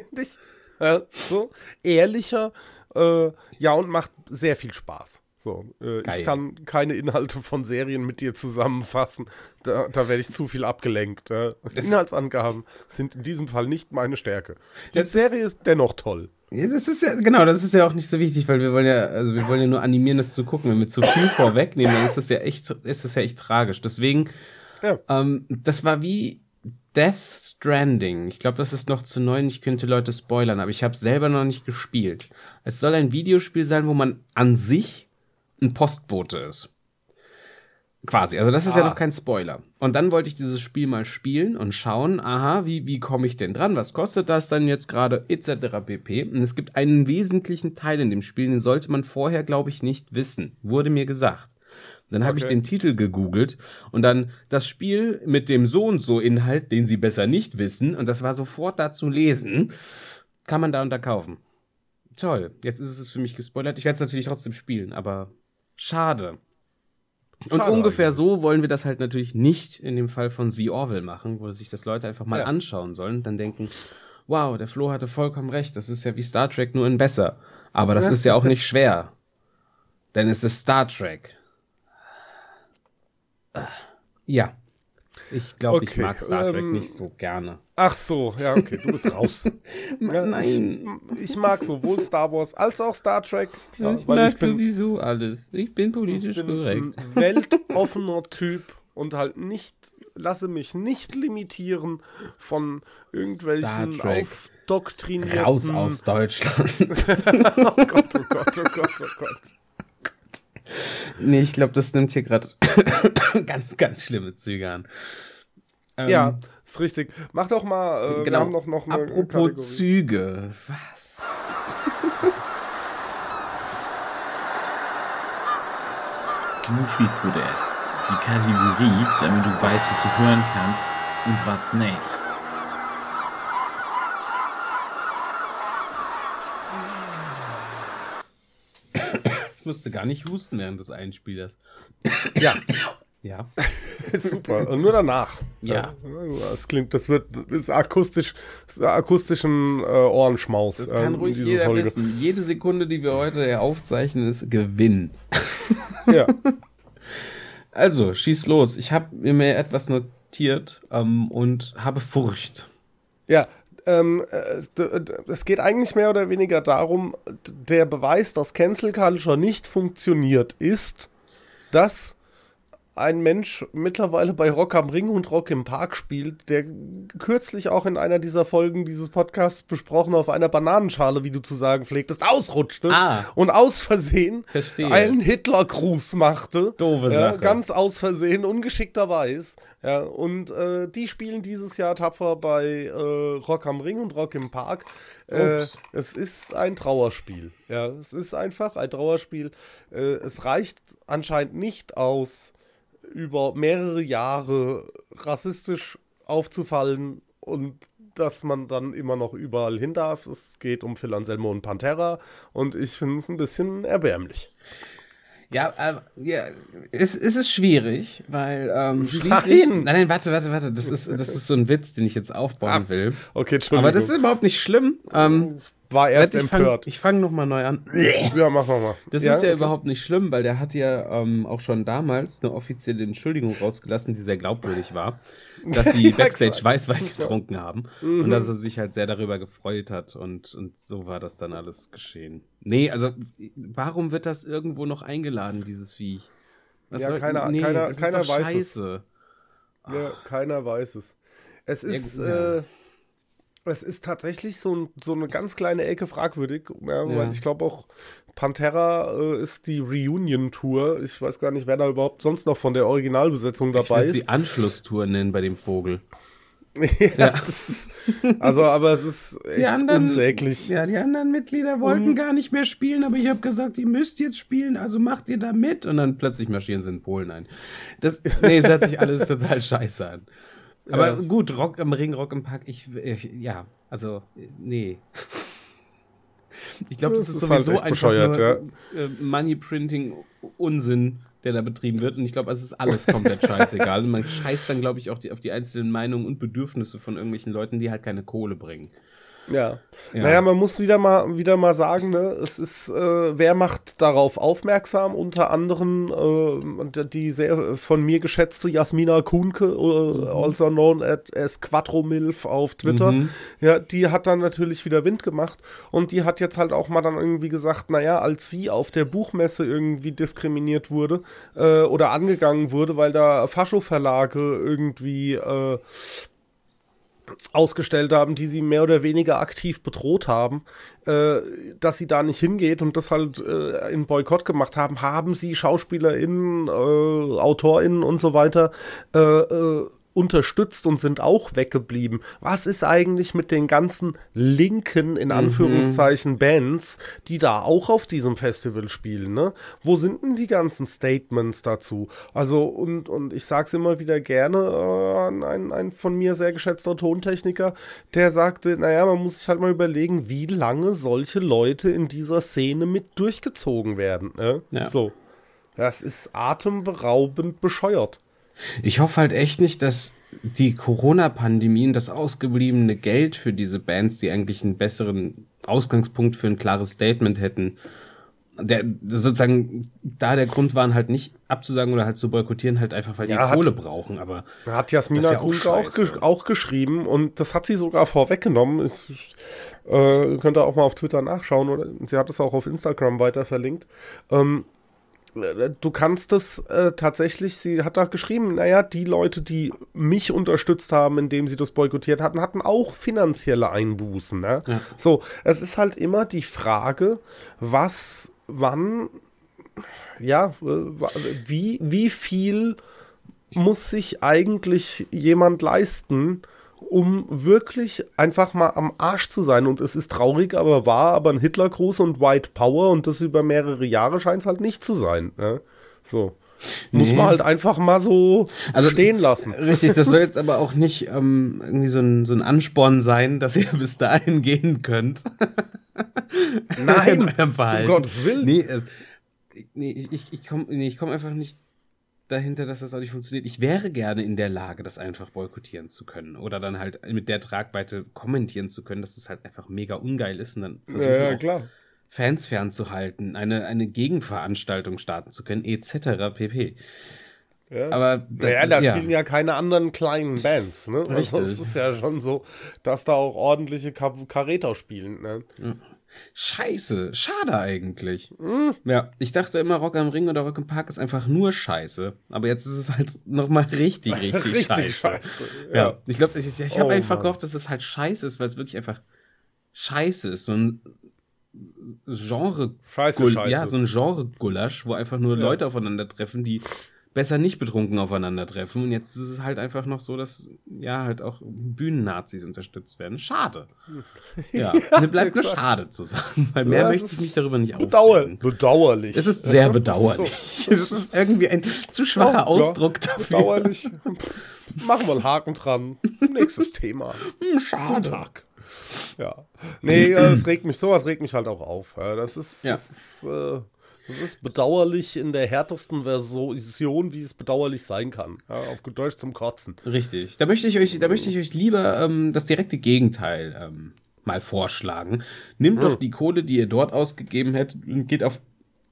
Ja, so ehrlicher. Äh, ja, und macht sehr viel Spaß. So, äh, ich kann keine Inhalte von Serien mit dir zusammenfassen. Da, da werde ich zu viel abgelenkt. Ja. Inhaltsangaben sind in diesem Fall nicht meine Stärke. Die Das Serie ist dennoch toll. Ja, das ist ja, genau, das ist ja auch nicht so wichtig, weil wir wollen ja, also wir wollen ja nur animieren, das zu gucken. Wenn wir zu viel vorwegnehmen, dann ist das ja echt, ist das ja echt tragisch. Deswegen, Ja. ähm, das war wie Death Stranding. Ich glaube, das ist noch zu neu. und Ich könnte Leute spoilern, aber ich habe selber noch nicht gespielt. Es soll ein Videospiel sein, wo man an sich ein Postbote ist. Quasi. Also das ist ja Ah. noch kein Spoiler. Und dann wollte ich dieses Spiel mal spielen und schauen, aha, wie, wie komme ich denn dran? Was kostet das dann jetzt gerade? Etc. pp. Und es gibt einen wesentlichen Teil in dem Spiel, den sollte man vorher, glaube ich, nicht wissen. Wurde mir gesagt. Dann habe ich Okay. den Titel gegoogelt und dann das Spiel mit dem so und so Inhalt, den sie besser nicht wissen, und das war sofort da zu lesen, kann man da und da kaufen. Toll. Jetzt ist es für mich gespoilert. Ich werde es natürlich trotzdem spielen, aber schade. Und Schade ungefähr eigentlich. so wollen wir das halt natürlich nicht in dem Fall von The Orville machen, wo sich das Leute einfach mal Ja. anschauen sollen, dann denken, wow, der Flo hatte vollkommen recht, das ist ja wie Star Trek nur in besser. Aber das ist ja auch nicht schwer. Denn es ist Star Trek. Ja. Ich glaube, ich Okay, mag Star Trek ähm, nicht so gerne. Ach so, ja, okay, du bist raus. ja, Nein. Ich, ich mag sowohl Star Wars als auch Star Trek. Ja, ich mag ich bin, sowieso alles. Ich bin politisch bin korrekt. ein weltoffener Typ und halt nicht, lasse mich nicht limitieren von irgendwelchen aufdoktrinierten... Raus aus Deutschland. Oh Gott, oh Gott, oh Gott, oh Gott. Nee, ich glaube, das nimmt hier gerade ganz, ganz schlimme Züge an. Ähm, Ja, ist richtig. Mach doch mal, äh, wir haben noch, noch eine Apropos Kategorie. Züge. Was? Muschifutter. Die Kategorie, damit du weißt, was du hören kannst und was nicht. Ich musste gar nicht husten während des Einspielers. Ja, Ja. super. Und nur danach. Ja. Das klingt, das wird das ist akustisch, ist akustischen äh, Ohrenschmaus. Das kann ähm, ruhig jeder Folge. wissen. Jede Sekunde, die wir heute aufzeichnen, ist Gewinn. Ja. Also, schieß los. Ich habe mir etwas notiert ähm, und habe Furcht. Ja, ähm, d- es geht eigentlich mehr oder weniger darum, der Beweis, dass Cancel Culture nicht funktioniert, ist, dass ein Mensch mittlerweile bei Rock am Ring und Rock im Park spielt, der kürzlich auch in einer dieser Folgen dieses Podcasts besprochen auf einer Bananenschale, wie du zu sagen pflegtest, ausrutschte Ah. und aus Versehen Verstehe. einen Hitlergruß machte. Doofe ja, Sache. Ganz aus Versehen, ungeschickterweise. Ja, und äh, die spielen dieses Jahr tapfer bei äh, Rock am Ring und Rock im Park. Äh, es ist ein Trauerspiel. Ja, es ist einfach ein Trauerspiel. Äh, es reicht anscheinend nicht aus, über mehrere Jahre rassistisch aufzufallen und dass man dann immer noch überall hin darf. Es geht um Phil Anselmo und Pantera und ich finde es ein bisschen erbärmlich. Ja, äh, ja es, es ist schwierig, weil ähm, schließlich. Nein! nein, nein, warte, warte, warte. Das ist, das ist so ein Witz, den ich jetzt aufbauen Ach, will. Okay, Entschuldigung. Aber das ist überhaupt nicht schlimm. Ähm, war erst ich fang, empört. ich fange nochmal neu an. ja, mach mal. mal. Das ist ja okay. überhaupt nicht schlimm, weil der hat ja ähm, auch schon damals eine offizielle Entschuldigung rausgelassen, die sehr glaubwürdig war, dass sie Backstage. Weißwein getrunken haben Mhm. und dass er sich halt sehr darüber gefreut hat und, und so war das dann alles geschehen. Nee, also warum wird das irgendwo noch eingeladen, dieses Viech? Was Ja, keiner- keiner- das ist keiner doch weiß es. scheiße. Ja, keiner weiß es. Es ist, gut, ja. äh, es ist tatsächlich so, ein, so eine ganz kleine Ecke fragwürdig. Ja, Ja. Weil ich glaube auch, Pantera äh, ist die Reunion-Tour. Ich weiß gar nicht, wer da überhaupt sonst noch von der Originalbesetzung Ich dabei würde ist. sie Anschlusstour nennen bei dem Vogel. ja, das ist. Also, aber es ist echt unsäglich. Ja, die anderen Mitglieder wollten gar nicht mehr spielen, aber ich habe gesagt, ihr müsst jetzt spielen, also macht ihr da mit. Und dann plötzlich marschieren sie in Polen ein. Das, nee, es hört sich alles total scheiße an. Aber Ja. gut, Rock am Ring, Rock im Park, ich, ich ja, also, nee. Ich glaube, das, Das ist halt sowieso echt einfach nur äh, Money-Printing-Unsinn, der da betrieben wird. Und ich glaube, es ist alles komplett scheißegal. Und man scheißt dann, glaube ich, auch die, auf die einzelnen Meinungen und Bedürfnisse von irgendwelchen Leuten, die halt keine Kohle bringen. Ja. Ja. Naja, man muss wieder mal, wieder mal sagen, ne, es ist, äh, wer macht darauf aufmerksam? Unter anderem äh, die sehr von mir geschätzte Jasmina Kuhnke, äh, also known as, as Quattromilf auf Twitter. Mhm. Ja, die hat dann natürlich wieder Wind gemacht und die hat jetzt halt auch mal dann irgendwie gesagt, naja, als sie auf der Buchmesse irgendwie diskriminiert wurde äh, oder angegangen wurde, weil da Fascho-Verlage irgendwie äh, ausgestellt haben, die sie mehr oder weniger aktiv bedroht haben, äh, dass sie da nicht hingeht und das halt äh, in Boykott gemacht haben, haben sie SchauspielerInnen, äh, AutorInnen und so weiter äh, äh, unterstützt und sind auch weggeblieben. Was ist eigentlich mit den ganzen linken, in Anführungszeichen, Bands, die da auch auf diesem Festival spielen, ne? Wo sind denn die ganzen Statements dazu? Also, und, und ich sag's immer wieder gerne, äh, ein, ein von mir sehr geschätzter Tontechniker, der sagte, naja, man muss sich halt mal überlegen, wie lange solche Leute in dieser Szene mit durchgezogen werden. Ne? Ja. So. Das ist atemberaubend bescheuert. Ich hoffe halt echt nicht, dass die Corona-Pandemie und das ausgebliebene Geld für diese Bands, die eigentlich einen besseren Ausgangspunkt für ein klares Statement hätten, der sozusagen da der Grund waren halt nicht abzusagen oder halt zu boykottieren, halt einfach weil die Ja, hat- Kohle brauchen. Aber Hat Jasmina ist ja auch auch, gesch- auch geschrieben und das hat sie sogar vorweggenommen. Ich, äh, könnt ihr auch mal auf Twitter nachschauen oder sie hat es auch auf Instagram weiter verlinkt. Ähm, äh, du kannst es äh, tatsächlich, sie hat da geschrieben, naja, die Leute, die mich unterstützt haben, indem sie das boykottiert hatten, hatten auch finanzielle Einbußen. Ne? So, es ist halt immer die Frage, was, wann, ja, äh, wie, wie viel muss sich eigentlich jemand leisten, um wirklich einfach mal am Arsch zu sein? Und es ist traurig, aber wahr, aber ein Hitlergruß und White Power und das über mehrere Jahre scheint es halt nicht zu sein. Ne? So. Muss Nee. man halt einfach mal so Also- stehen lassen. Richtig, das soll jetzt aber auch nicht ähm, irgendwie so ein, so ein Ansporn sein, dass ihr bis dahin gehen könnt. Nein, um Gottes Willen. Nee, es, nee ich, ich, ich komme nee, ich komm einfach nicht dahinter, dass das auch nicht funktioniert. Ich wäre gerne in der Lage, das einfach boykottieren zu können. Oder dann halt mit der Tragweite kommentieren zu können, dass das halt einfach mega ungeil ist und dann versuchen Ja, ja, klar. Fans fernzuhalten, eine, eine Gegenveranstaltung starten zu können, etc. pp. Ja. Aber das, naja, da spielen ja keine anderen kleinen Bands, ne? Richtig. Also es ist ja schon so, dass da auch ordentliche Ka Karäter spielen, ne? Scheiße, schade eigentlich. Hm. Ja, ich dachte immer, Rock am Ring oder Rock im Park ist einfach nur Scheiße. Aber jetzt ist es halt nochmal richtig, richtig, Richtig scheiße. scheiße. Ja. Ja. Ich glaube, ich, ich habe Oh, einfach Mann. gehofft, dass es halt scheiße ist, weil es wirklich einfach scheiße ist. So ein Genre. Scheiße, scheiße. Ja, so ein Genre-Gulasch, wo einfach nur Leute aufeinandertreffen, die besser nicht betrunken aufeinandertreffen. Und jetzt ist es halt einfach noch so, dass ja halt auch Bühnennazis unterstützt werden. Schade. Ja, mir bleibt nur exakt. schade zu sagen, weil mehr Ja, möchte ich mich darüber nicht Bedauer aufregen. bedauerlich. Es ist sehr bedauerlich. Es ist irgendwie ein zu schwacher Ja, Ausdruck ja, dafür. Bedauerlich. Machen wir einen Haken dran. Nächstes Thema. Guten Schade. Tag. Ja. Nee, äh, es regt mich, sowas regt mich halt auch auf. Ja, Das ist, Ja. das ist, äh, das ist bedauerlich in der härtesten Version, wie es bedauerlich sein kann. Ja, auf gut Deutsch zum Kotzen. Richtig. Da möchte ich euch, da möchte ich euch lieber ähm, das direkte Gegenteil ähm, mal vorschlagen. Nehmt doch die Kohle, die ihr dort ausgegeben hättet und geht auf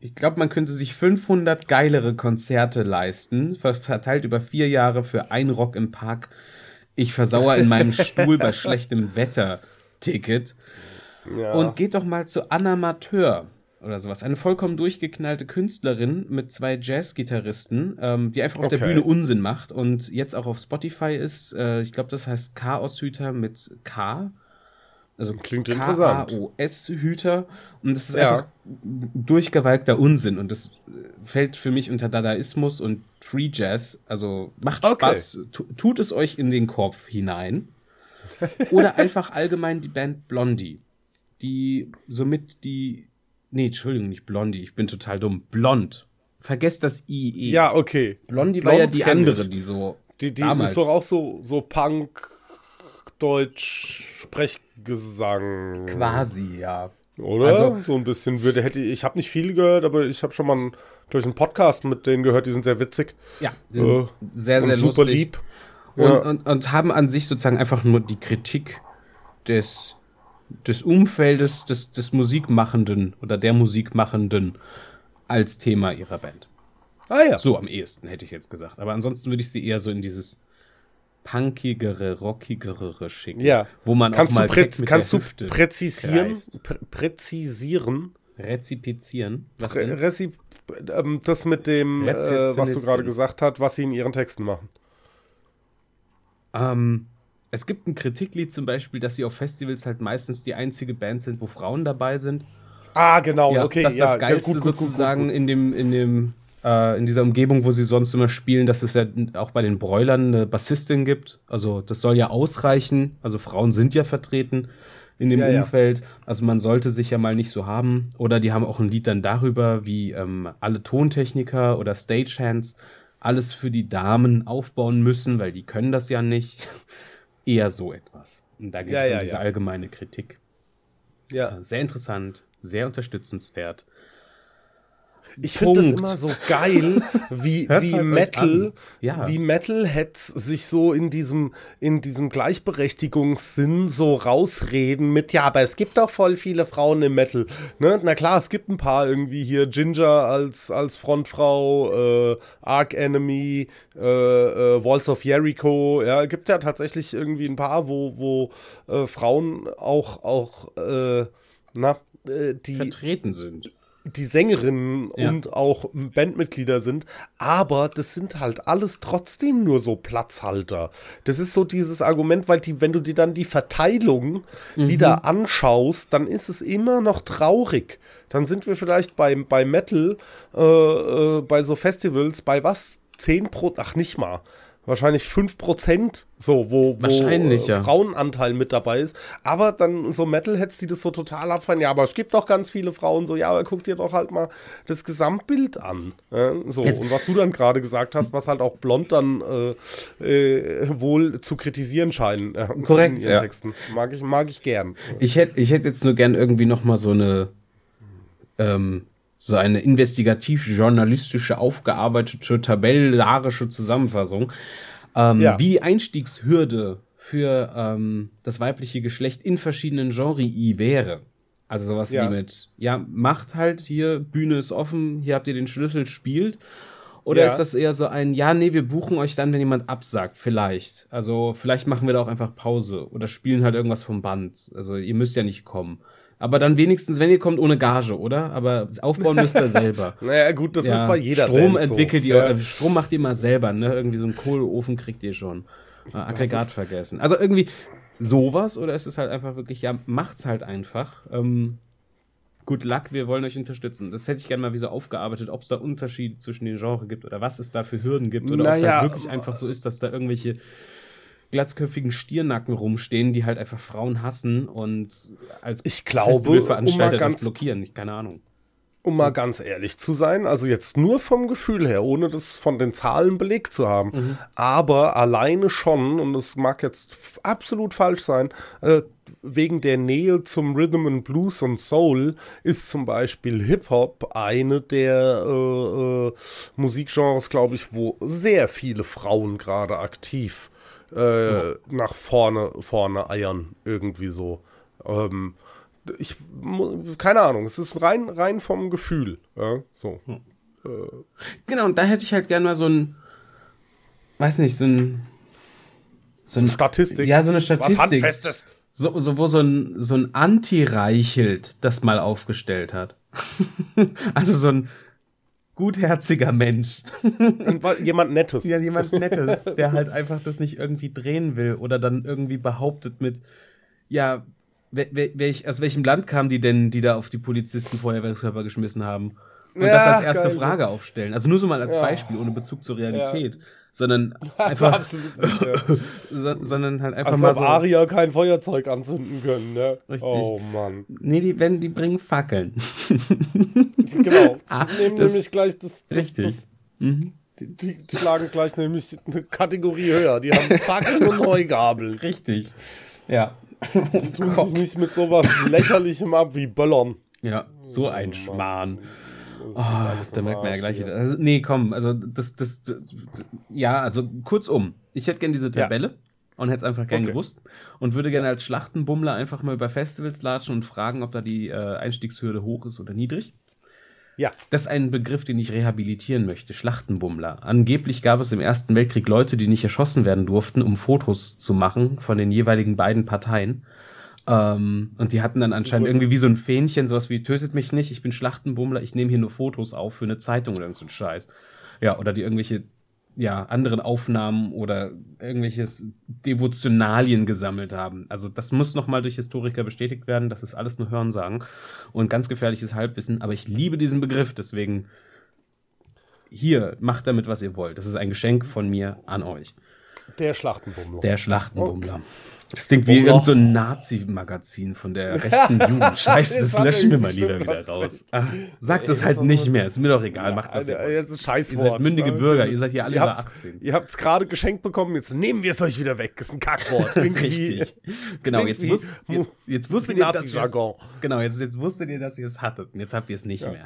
ich glaube, man könnte sich 500 geilere Konzerte leisten, ver- verteilt über vier Jahre für ein Rock im Park. Ich versauer in meinem Stuhl bei schlechtem Wetter Ticket. Ja. Und geht doch mal zu Anna Mateur oder sowas. Eine vollkommen durchgeknallte Künstlerin mit zwei Jazzgitarristen, ähm, die einfach auf der Okay. Bühne Unsinn macht und jetzt auch auf Spotify ist. Äh, ich glaube, das heißt Chaoshüter mit K. Also Klingt interessant. K-A-O-S-Hüter. Und das ist Ja. einfach durchgewalkter Unsinn. Und das äh, fällt für mich unter Dadaismus und Free Jazz. Also macht Okay. Spaß. Tu- Tut es euch in den Kopf hinein. Oder einfach allgemein die Band Blondie. Die somit die. Nee, Entschuldigung, nicht Blondie. Ich bin total dumm. Blond. Vergesst das IE. Ja, okay. Blondie war ja Blond die andere, ich. die so. Die, die damals. ist doch auch so, so Punk, Deutsch, Sprechgesang. Quasi, ja. Oder? Also- so ein bisschen würde, hätte ich, ich habe nicht viel gehört, aber ich habe schon mal einen, durch einen Podcast mit denen gehört, die sind sehr witzig. Ja, Äh, sehr, sehr super lustig. lieb. Und, Ja. und, und haben an sich sozusagen einfach nur die Kritik des, des Umfeldes des, des Musikmachenden oder der Musikmachenden als Thema ihrer Band. Ah ja. So am ehesten, hätte ich jetzt gesagt. Aber ansonsten würde ich sie eher so in dieses punkigere, rockigere schicken. Ja. Wo man kannst auch mal du, prä mit kannst der du Hüfte präzisieren, prä präzisieren, rezipizieren. Was denn? Resi ähm, das mit dem, äh, was du gerade gesagt hast, was sie in ihren Texten machen. Ähm, es gibt ein Kritiklied zum Beispiel, dass sie auf Festivals halt meistens die einzige Band sind, wo Frauen dabei sind. Ah, genau, ja, okay. dass ja, das Geilste gut, gut, sozusagen gut, in dem, in dem, äh, in dieser Umgebung, wo sie sonst immer spielen, dass es ja auch bei den Broilern eine Bassistin gibt. Also das soll ja ausreichen. Also Frauen sind ja vertreten in dem Ja, ja. Umfeld. Also man sollte sich ja mal nicht so haben. Oder die haben auch ein Lied dann darüber, wie ähm, alle Tontechniker oder Stagehands alles für die Damen aufbauen müssen, weil die können das ja nicht. Eher so etwas. Und da geht Ja, es ja, um diese ja. allgemeine Kritik. Ja. Sehr interessant, sehr unterstützenswert. Ich finde das immer so geil, wie, wie halt Metal. Ja. wie Metalheads sich so in diesem, in diesem Gleichberechtigungssinn so rausreden mit, ja, aber es gibt doch voll viele Frauen im Metal. Ne? Na klar, es gibt ein paar irgendwie hier, Ginger als, als Frontfrau, äh, Arc Enemy, äh, äh, Walls of Jericho, ja, gibt ja tatsächlich irgendwie ein paar, wo, wo äh, Frauen auch, auch, äh, na, äh, die, vertreten sind. Die Sängerinnen Ja. und auch Bandmitglieder sind, aber das sind halt alles trotzdem nur so Platzhalter. Das ist so dieses Argument, weil die, wenn du dir dann die Verteilung Mhm. wieder anschaust, dann ist es immer noch traurig. Dann sind wir vielleicht bei, bei Metal, äh, äh, bei so Festivals, bei was? 10 Pro, ach nicht mal. Wahrscheinlich 5 Prozent, so, wo, wo Wahrscheinlich, äh, ja. Frauenanteil mit dabei ist. Aber dann so Metalheads, die das so total abfallen, ja, aber es gibt doch ganz viele Frauen, so, ja, aber guck dir doch halt mal das Gesamtbild an. Ja, so, Jetzt- und was du dann gerade gesagt hast, was halt auch blond dann äh, äh, wohl zu kritisieren scheinen. äh, Korrekt, ja. Texten. Mag ich, mag ich gern. Ich hätte ich hätt jetzt nur gern irgendwie noch mal so eine ähm, so eine investigativ-journalistische, aufgearbeitete, tabellarische Zusammenfassung, ähm, Ja. wie die Einstiegshürde für ähm, das weibliche Geschlecht in verschiedenen Genrei wäre. Also sowas Ja. wie mit, ja, macht halt hier, Bühne ist offen, hier habt ihr den Schlüssel, spielt. Oder Ja. ist das eher so ein, ja, nee, wir buchen euch dann, wenn jemand absagt, vielleicht. Also vielleicht machen wir da auch einfach Pause oder spielen halt irgendwas vom Band. Also ihr müsst ja nicht kommen. Aber dann wenigstens, wenn ihr kommt, ohne Gage, oder? Aber aufbauen müsst ihr selber. Naja, gut, das ist bei jeder Strom Band entwickelt so. ihr, Ja. äh, Strom macht ihr mal selber, ne? Irgendwie so einen Kohleofen kriegt ihr schon. Äh, Aggregat vergessen. Also irgendwie sowas oder ist es halt einfach wirklich, ja, macht's halt einfach. Ähm, good luck, wir wollen euch unterstützen. Das hätte ich gerne mal wie so aufgearbeitet, ob es da Unterschiede zwischen den Genres gibt oder was es da für Hürden gibt oder ob es Naja, halt wirklich einfach so ist, dass da irgendwelche glatzköpfigen Stiernacken rumstehen, die halt einfach Frauen hassen und als Ich glaube, um Festivalveranstalter mal ganz- das blockieren. Ich, keine Ahnung. Um mal ganz ehrlich zu sein, also jetzt nur vom Gefühl her, ohne das von den Zahlen belegt zu haben, Mhm. aber alleine schon, und das mag jetzt absolut falsch sein, äh, wegen der Nähe zum Rhythm and Blues und Soul ist zum Beispiel Hip-Hop eine der äh, äh, Musikgenres, glaube ich, wo sehr viele Frauen gerade aktiv äh, nach vorne, vorne eiern, irgendwie so. Ähm, ich, keine Ahnung, es ist rein, rein vom Gefühl. Ja, so. Genau, und da hätte ich halt gerne mal so ein, weiß nicht, so ein, so ein Statistik. Ja, so eine Was Statistik. Handfestes. So, so wo so ein, so ein Anti-Reichelt das mal aufgestellt hat. also so ein gutherziger Mensch. Jemand Nettes. Ja, jemand Nettes, der halt einfach das nicht irgendwie drehen will oder dann irgendwie behauptet mit, ja, welch, aus welchem Land kamen die denn, die da auf die Polizisten Feuerwerkskörper geschmissen haben? Und Ja, das als erste geil. Frage aufstellen. Also nur so mal als Ja. Beispiel, ohne Bezug zur Realität. Sondern einfach, Absolut nicht, ja. so, sondern halt einfach Als mal ob so. Arier kein Feuerzeug anzünden können, ne? Richtig. Oh Mann. Nee, die, wenn, die bringen Fackeln. Genau. Ah, die nehmen das- nämlich gleich das. das Richtig. Das, Mhm. die, die, schlagen gleich nämlich eine Kategorie höher. Die haben Fackeln und Heugabeln. Richtig. Ja. Tun sich nicht mit sowas lächerlichem ab wie Böllern. Ja, so ein Schmarrn. Das ist Oh, da merkt man ja gleich wieder. Also, nee, komm, also das, das, das, ja, also kurzum, ich hätte gern diese Tabelle und hätte es einfach gern Okay. gewusst und würde gerne als Schlachtenbummler einfach mal über Festivals latschen und fragen, ob da die äh, Einstiegshürde hoch ist oder niedrig. Ja. Das ist ein Begriff, den ich rehabilitieren möchte, Schlachtenbummler. Angeblich gab es im Ersten Weltkrieg Leute, die nicht erschossen werden durften, um Fotos zu machen von den jeweiligen beiden Parteien. Ähm, und die hatten dann anscheinend irgendwie wie so ein Fähnchen, sowas wie, tötet mich nicht, ich bin Schlachtenbummler, ich nehme hier nur Fotos auf für eine Zeitung oder so ein Scheiß. Ja, oder die irgendwelche, ja, anderen Aufnahmen oder irgendwelches Devotionalien gesammelt haben. Also das muss nochmal durch Historiker bestätigt werden, das ist alles nur Hörensagen und ganz gefährliches Halbwissen, aber ich liebe diesen Begriff, deswegen hier, macht damit, was ihr wollt. Das ist ein Geschenk von mir an euch. Der Schlachtenbummler. Der Schlachtenbummler. Das klingt wie Oh, irgend so Nazi-Magazin von der rechten Jugend. Scheiße, Das löschen wir mal lieber wieder raus. Ach, sagt das halt nicht mehr. Ist mir doch egal, macht das. Alter, jetzt ist ein Scheißwort. Ihr seid mündige? Bürger, ihr seid hier alle ihr über habt's- 18. Ihr habt es gerade geschenkt bekommen, jetzt nehmen wir es euch wieder weg. Ist ein Kackwort. Richtig. Genau, jetzt, wie wusst, Mu- jetzt, jetzt wusstet ihr, dass es, genau, jetzt, jetzt wusstet ihr, dass ihr es hattet. Und jetzt habt ihr es nicht mehr.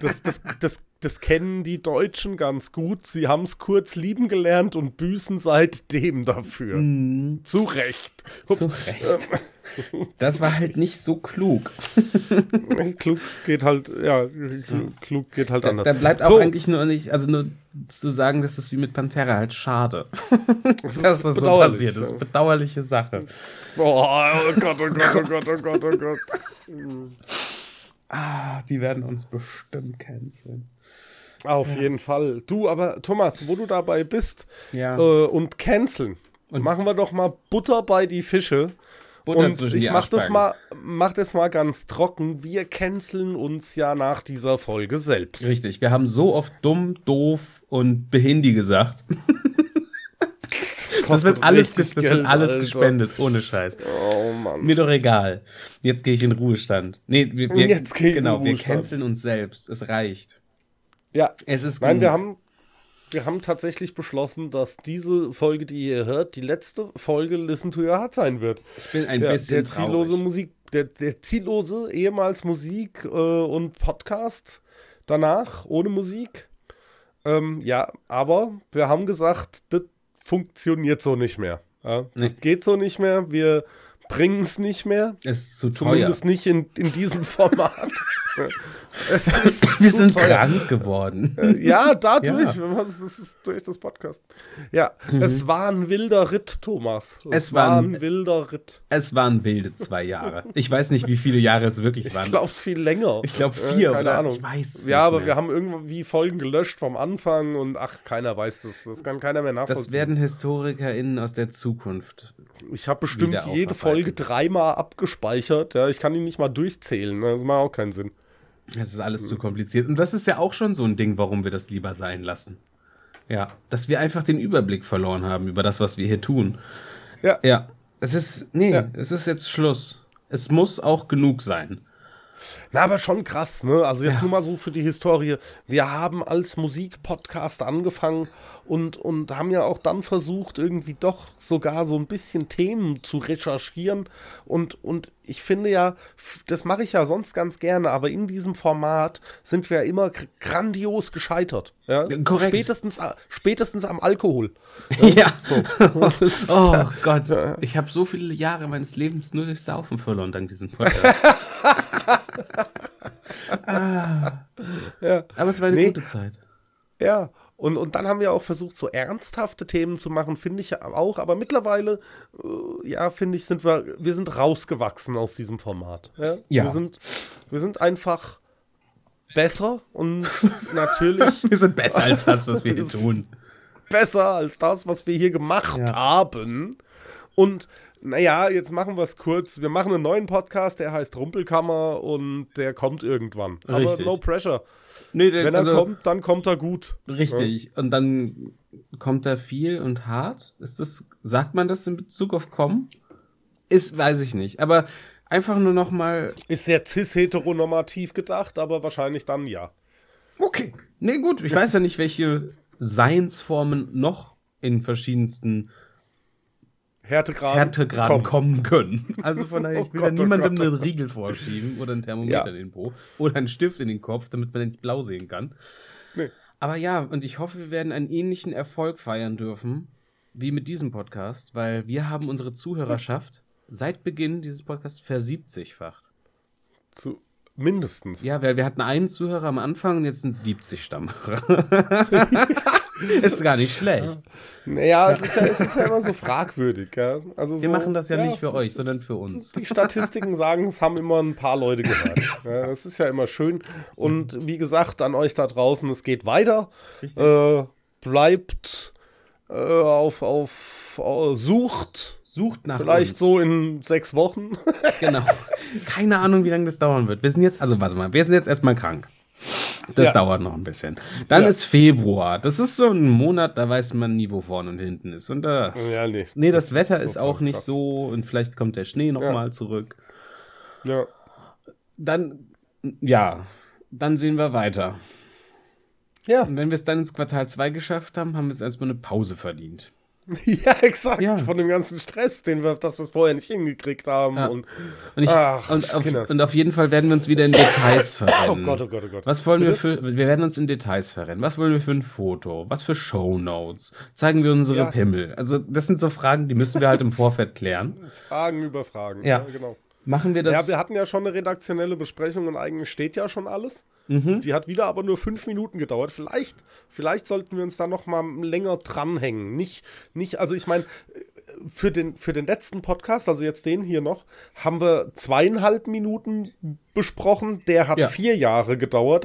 Das, das, das, das kennen die Deutschen ganz gut. Sie haben es kurz lieben gelernt und büßen seitdem dafür. Zu Recht. Ups. Zu Recht. Das war halt nicht so klug. Klug geht halt, ja, klug, geht halt Da, anders. da bleibt auch So, eigentlich nur nicht, also nur zu sagen, dass es wie mit Pantera halt schade. das Dass das so passiert. Das ist bedauerliche Sache. Oh, oh Gott, oh Gott, oh Gott, oh Gott, oh Gott. Ah, die werden uns bestimmt canceln. Auf jeden Fall. Du, aber Thomas, wo du dabei bist Ja. äh, und canceln, machen wir doch mal Butter bei die Fische. Butter und zwischen ich mach das mal, mach das mal ganz trocken. Wir canceln uns ja nach dieser Folge selbst. Richtig, wir haben so oft dumm, doof und behindi gesagt. Das wird alles, das wird Geld, alles Alter. gespendet, ohne Scheiß. Oh Mann. Mir doch egal. Jetzt gehe ich in Ruhestand. Nee, wir, wir, Jetzt geh ich in genau, wir Ruhestand. canceln uns selbst. Es reicht. Ja, Es ist nein, wir genug. haben, wir haben tatsächlich beschlossen, dass diese Folge, die ihr hört, die letzte Folge Listen to Your Heart sein wird. Ich bin ein Ja, bisschen der ziellose traurig. Musik, der, der ziellose ehemals Musik äh, und Podcast danach ohne Musik. Ähm, ja, aber wir haben gesagt, das funktioniert so nicht mehr. Ja, das Nee. geht so nicht mehr. Wir bringen es nicht mehr. Es ist zu teuer. Zumindest nicht in, in diesem Format. es Wir sind teuer. krank geworden. Ja, dadurch. Ja. Das ist durch das Podcast. Ja, es war ein wilder Ritt, Thomas. Es war ein- ein wilder Ritt. Es waren wilde zwei Jahre. Ich weiß nicht, wie viele Jahre es wirklich Ich waren. glaube, es viel länger. Ich glaub, Äh, vier keine oder- Ahnung. ich weiß es Ja, aber mehr. wir haben irgendwie Folgen gelöscht vom Anfang und ach, keiner weiß das. Das kann keiner mehr nachvollziehen. das werden HistorikerInnen aus der Zukunft. Ich habe bestimmt jede. Folge dreimal abgespeichert. Ja, ich kann die nicht mal durchzählen. ne? Das macht auch keinen Sinn. Es ist alles zu kompliziert. Und das ist ja auch schon so ein Ding, warum wir das lieber sein lassen. Ja, dass wir einfach den Überblick verloren haben über das, was wir hier tun. Ja. Ja, es ist, nee, Ja. es ist jetzt Schluss. Es muss auch genug sein. Na, aber schon krass, ne? Also jetzt Ja. nur mal so für die Historie. Wir haben als Musikpodcast angefangen und, und haben ja auch dann versucht, irgendwie doch sogar so ein bisschen Themen zu recherchieren. Und, und ich finde ja, das mache ich ja sonst ganz gerne, aber in diesem Format sind wir immer gr- grandios gescheitert. Ja? Korrekt. Spätestens, a- spätestens am Alkohol. Ja. So. Oh Gott, ich habe so viele Jahre meines Lebens nur durch Saufen verloren dank diesem Podcast. ah. Ja. Aber es war eine Nee. gute Zeit. Ja, und, und dann haben wir auch versucht, so ernsthafte Themen zu machen, finde ich auch. Aber mittlerweile, äh, ja, finde ich, sind wir, wir sind rausgewachsen aus diesem Format. Ja? Ja. Wir, sind, wir sind einfach besser und natürlich Wir sind besser als das, was wir hier tun. besser als das, was wir hier gemacht Ja. haben. Und naja, jetzt machen wir es kurz. Wir machen einen neuen Podcast, der heißt Rumpelkammer und der kommt irgendwann. Aber Richtig. no pressure. Nee, der, Wenn er also, kommt, dann kommt er gut. Richtig. Und dann kommt er viel und hart. Ist das, sagt man das in Bezug auf kommen? Ist, weiß ich nicht. Aber einfach nur noch mal. Ist sehr cis-heteronormativ gedacht, aber wahrscheinlich dann ja. Okay. Nee, gut. Ich weiß ja nicht, welche Seinsformen noch in verschiedensten Härtegraden. Härtegraden Komm. kommen können. Also von daher, ich will Oh da Gott, oh niemandem Gott, oh einen Gott. Riegel vorschieben oder ein Thermometer Ja. in den Po oder einen Stift in den Kopf, damit man nicht blau sehen kann. Nee. Aber ja, und ich hoffe, wir werden einen ähnlichen Erfolg feiern dürfen wie mit diesem Podcast, weil wir haben unsere Zuhörerschaft seit Beginn dieses Podcasts versiebzigfacht. Zu, mindestens. Ja, wir, wir hatten einen Zuhörer am Anfang und jetzt sind es 70 Stammhörer. Ist gar nicht schlecht. Naja, es ist ja, es ist ja immer so fragwürdig. Ja? Also Wir so, machen das ja, nicht für euch, ist- sondern für uns. Die Statistiken sagen, es haben immer ein paar Leute gehört. Ja, das ist ja immer schön. Und wie gesagt, an euch da draußen, es geht weiter. Äh, bleibt äh, auf, auf, äh, sucht. Sucht nach Vielleicht uns. so in sechs Wochen. Genau. Keine Ahnung, wie lange das dauern wird. Wir sind jetzt, also warte mal, wir sind jetzt erstmal krank. Das Ja. dauert noch ein bisschen. Dann Ja. ist Februar. Das ist so ein Monat, da weiß man nie, wo vorne und hinten ist. Und da. Ja, nee. Nee, das, Wetter ist, total auch nicht krass. so und vielleicht kommt der Schnee noch Ja. mal zurück. Ja. Dann, ja, dann sehen wir weiter. Ja. Und wenn wir es dann ins Quartal 2 geschafft haben, haben wir es erstmal eine Pause verdient. ja, exakt. Ja. Von dem ganzen Stress, den wir, dass wir vorher nicht hingekriegt haben. Ja. Und, Und, ich, Ach, und, auf, und auf jeden Fall werden wir uns wieder in Details oh verrennen. Gott, oh Gott, oh Gott. Was wollen wir Bitte? für, wir werden uns in Details verrennen. Was wollen wir für ein Foto? Was für Shownotes? Zeigen wir unsere Ja. Pimmel? Also, das sind so Fragen, die müssen wir halt im Vorfeld klären. Fragen über Fragen. Ja. genau. Machen wir das? Ja, wir hatten ja schon eine redaktionelle Besprechung und eigentlich steht ja schon alles. Mhm. Die hat wieder aber nur fünf Minuten gedauert. Vielleicht, vielleicht sollten wir uns da noch mal länger dranhängen. Nicht, nicht, also ich meine, für den, für den letzten Podcast, also jetzt den hier noch, haben wir zweieinhalb Minuten besprochen. Der hat Ja. vier Jahre gedauert.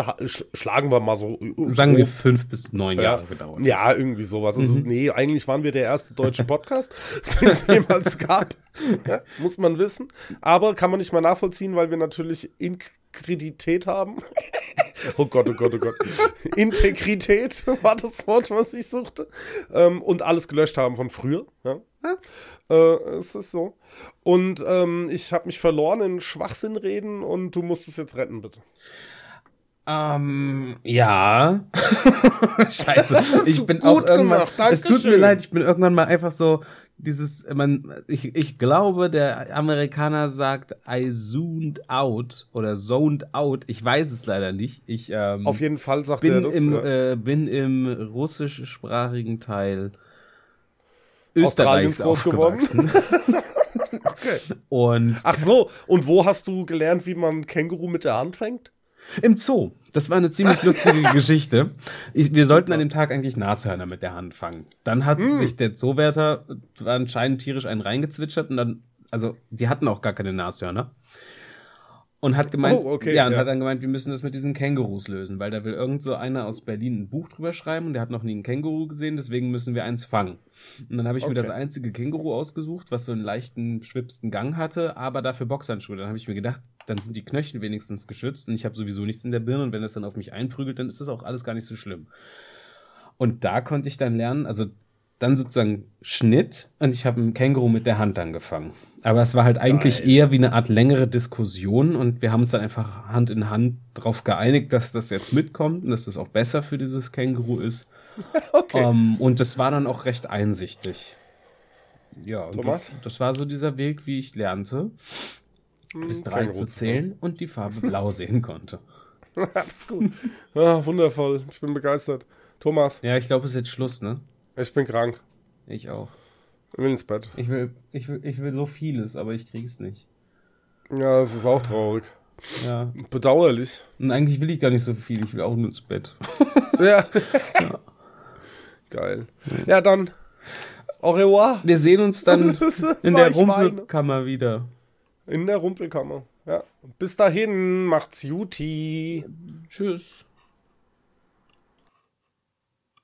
Schlagen wir mal so. äh, Sagen wir fünf bis neun Ja. Jahre gedauert. Ja, irgendwie sowas. Also, Mhm. nee, eigentlich waren wir der erste deutsche Podcast, den es jemals gab. Ja, muss man wissen. Aber kann man nicht mal nachvollziehen, weil wir natürlich Inkredität haben. Oh Gott, oh Gott, oh Gott. Integrität war das Wort, was ich suchte. Ähm, und alles gelöscht haben von früher. Ja. Äh, es ist so. Und ähm, ich habe mich verloren in Schwachsinnreden und du musst es jetzt retten, bitte. Ähm, ja. Scheiße. Ich bin auch irgendwann. es tut mir leid, ich bin irgendwann mal einfach so dieses, man, ich, ich glaube, der Amerikaner sagt I zoomed out oder zoned out. Ich weiß es leider nicht. Ich ähm, Auf jeden Fall sagt er bin das. im, ja. äh, bin im russischsprachigen Teil Österreichs groß aufgewachsen. okay. Und Ach so, und wo hast du gelernt, wie man Känguru mit der Hand fängt? Im Zoo. Das war eine ziemlich lustige Geschichte. Ich, wir sollten an dem Tag eigentlich Nashörner mit der Hand fangen. Dann hat Hm. sich der Zoowärter anscheinend tierisch einen reingezwitschert und dann, also die hatten auch gar keine Nashörner. Und hat gemeint, Oh, okay, ja, und ja. hat dann gemeint, wir müssen das mit diesen Kängurus lösen, weil da will irgend so einer aus Berlin ein Buch drüber schreiben und der hat noch nie einen Känguru gesehen, deswegen müssen wir eins fangen. Und dann habe ich mir Okay. das einzige Känguru ausgesucht, was so einen leichten, schwipsten Gang hatte, aber dafür Boxhandschuhe. Dann habe ich mir gedacht, dann sind die Knöchel wenigstens geschützt und ich habe sowieso nichts in der Birne und wenn das dann auf mich einprügelt, dann ist das auch alles gar nicht so schlimm. Und da konnte ich dann lernen, also dann sozusagen Schnitt und ich habe einen Känguru mit der Hand angefangen. Aber es war halt eigentlich Geil. eher wie eine Art längere Diskussion und wir haben uns dann einfach Hand in Hand darauf geeinigt, dass das jetzt mitkommt und dass das auch besser für dieses Känguru ist. Okay. Ähm, und das war dann auch recht einsichtig. Ja, und Thomas? das, das war so dieser Weg, wie ich lernte, bis drei zu zählen und die Farbe blau sehen konnte. Alles gut. Ah, wundervoll. Ich bin begeistert. Thomas, Ja, ich glaube, es ist jetzt Schluss, ne? ich bin krank. Ich auch. Ich will ins Bett. Ich will, ich will, ich will so vieles, aber ich krieg's nicht. Ja, das ist auch traurig. Ja. Bedauerlich. Und eigentlich will ich gar nicht so viel, ich will auch nur ins Bett. Ja. Geil. Ja, dann. Au revoir. Wir sehen uns dann in der. Rumpelkammer wieder. In der Rumpelkammer. Ja. Bis dahin, macht's Juti. Tschüss.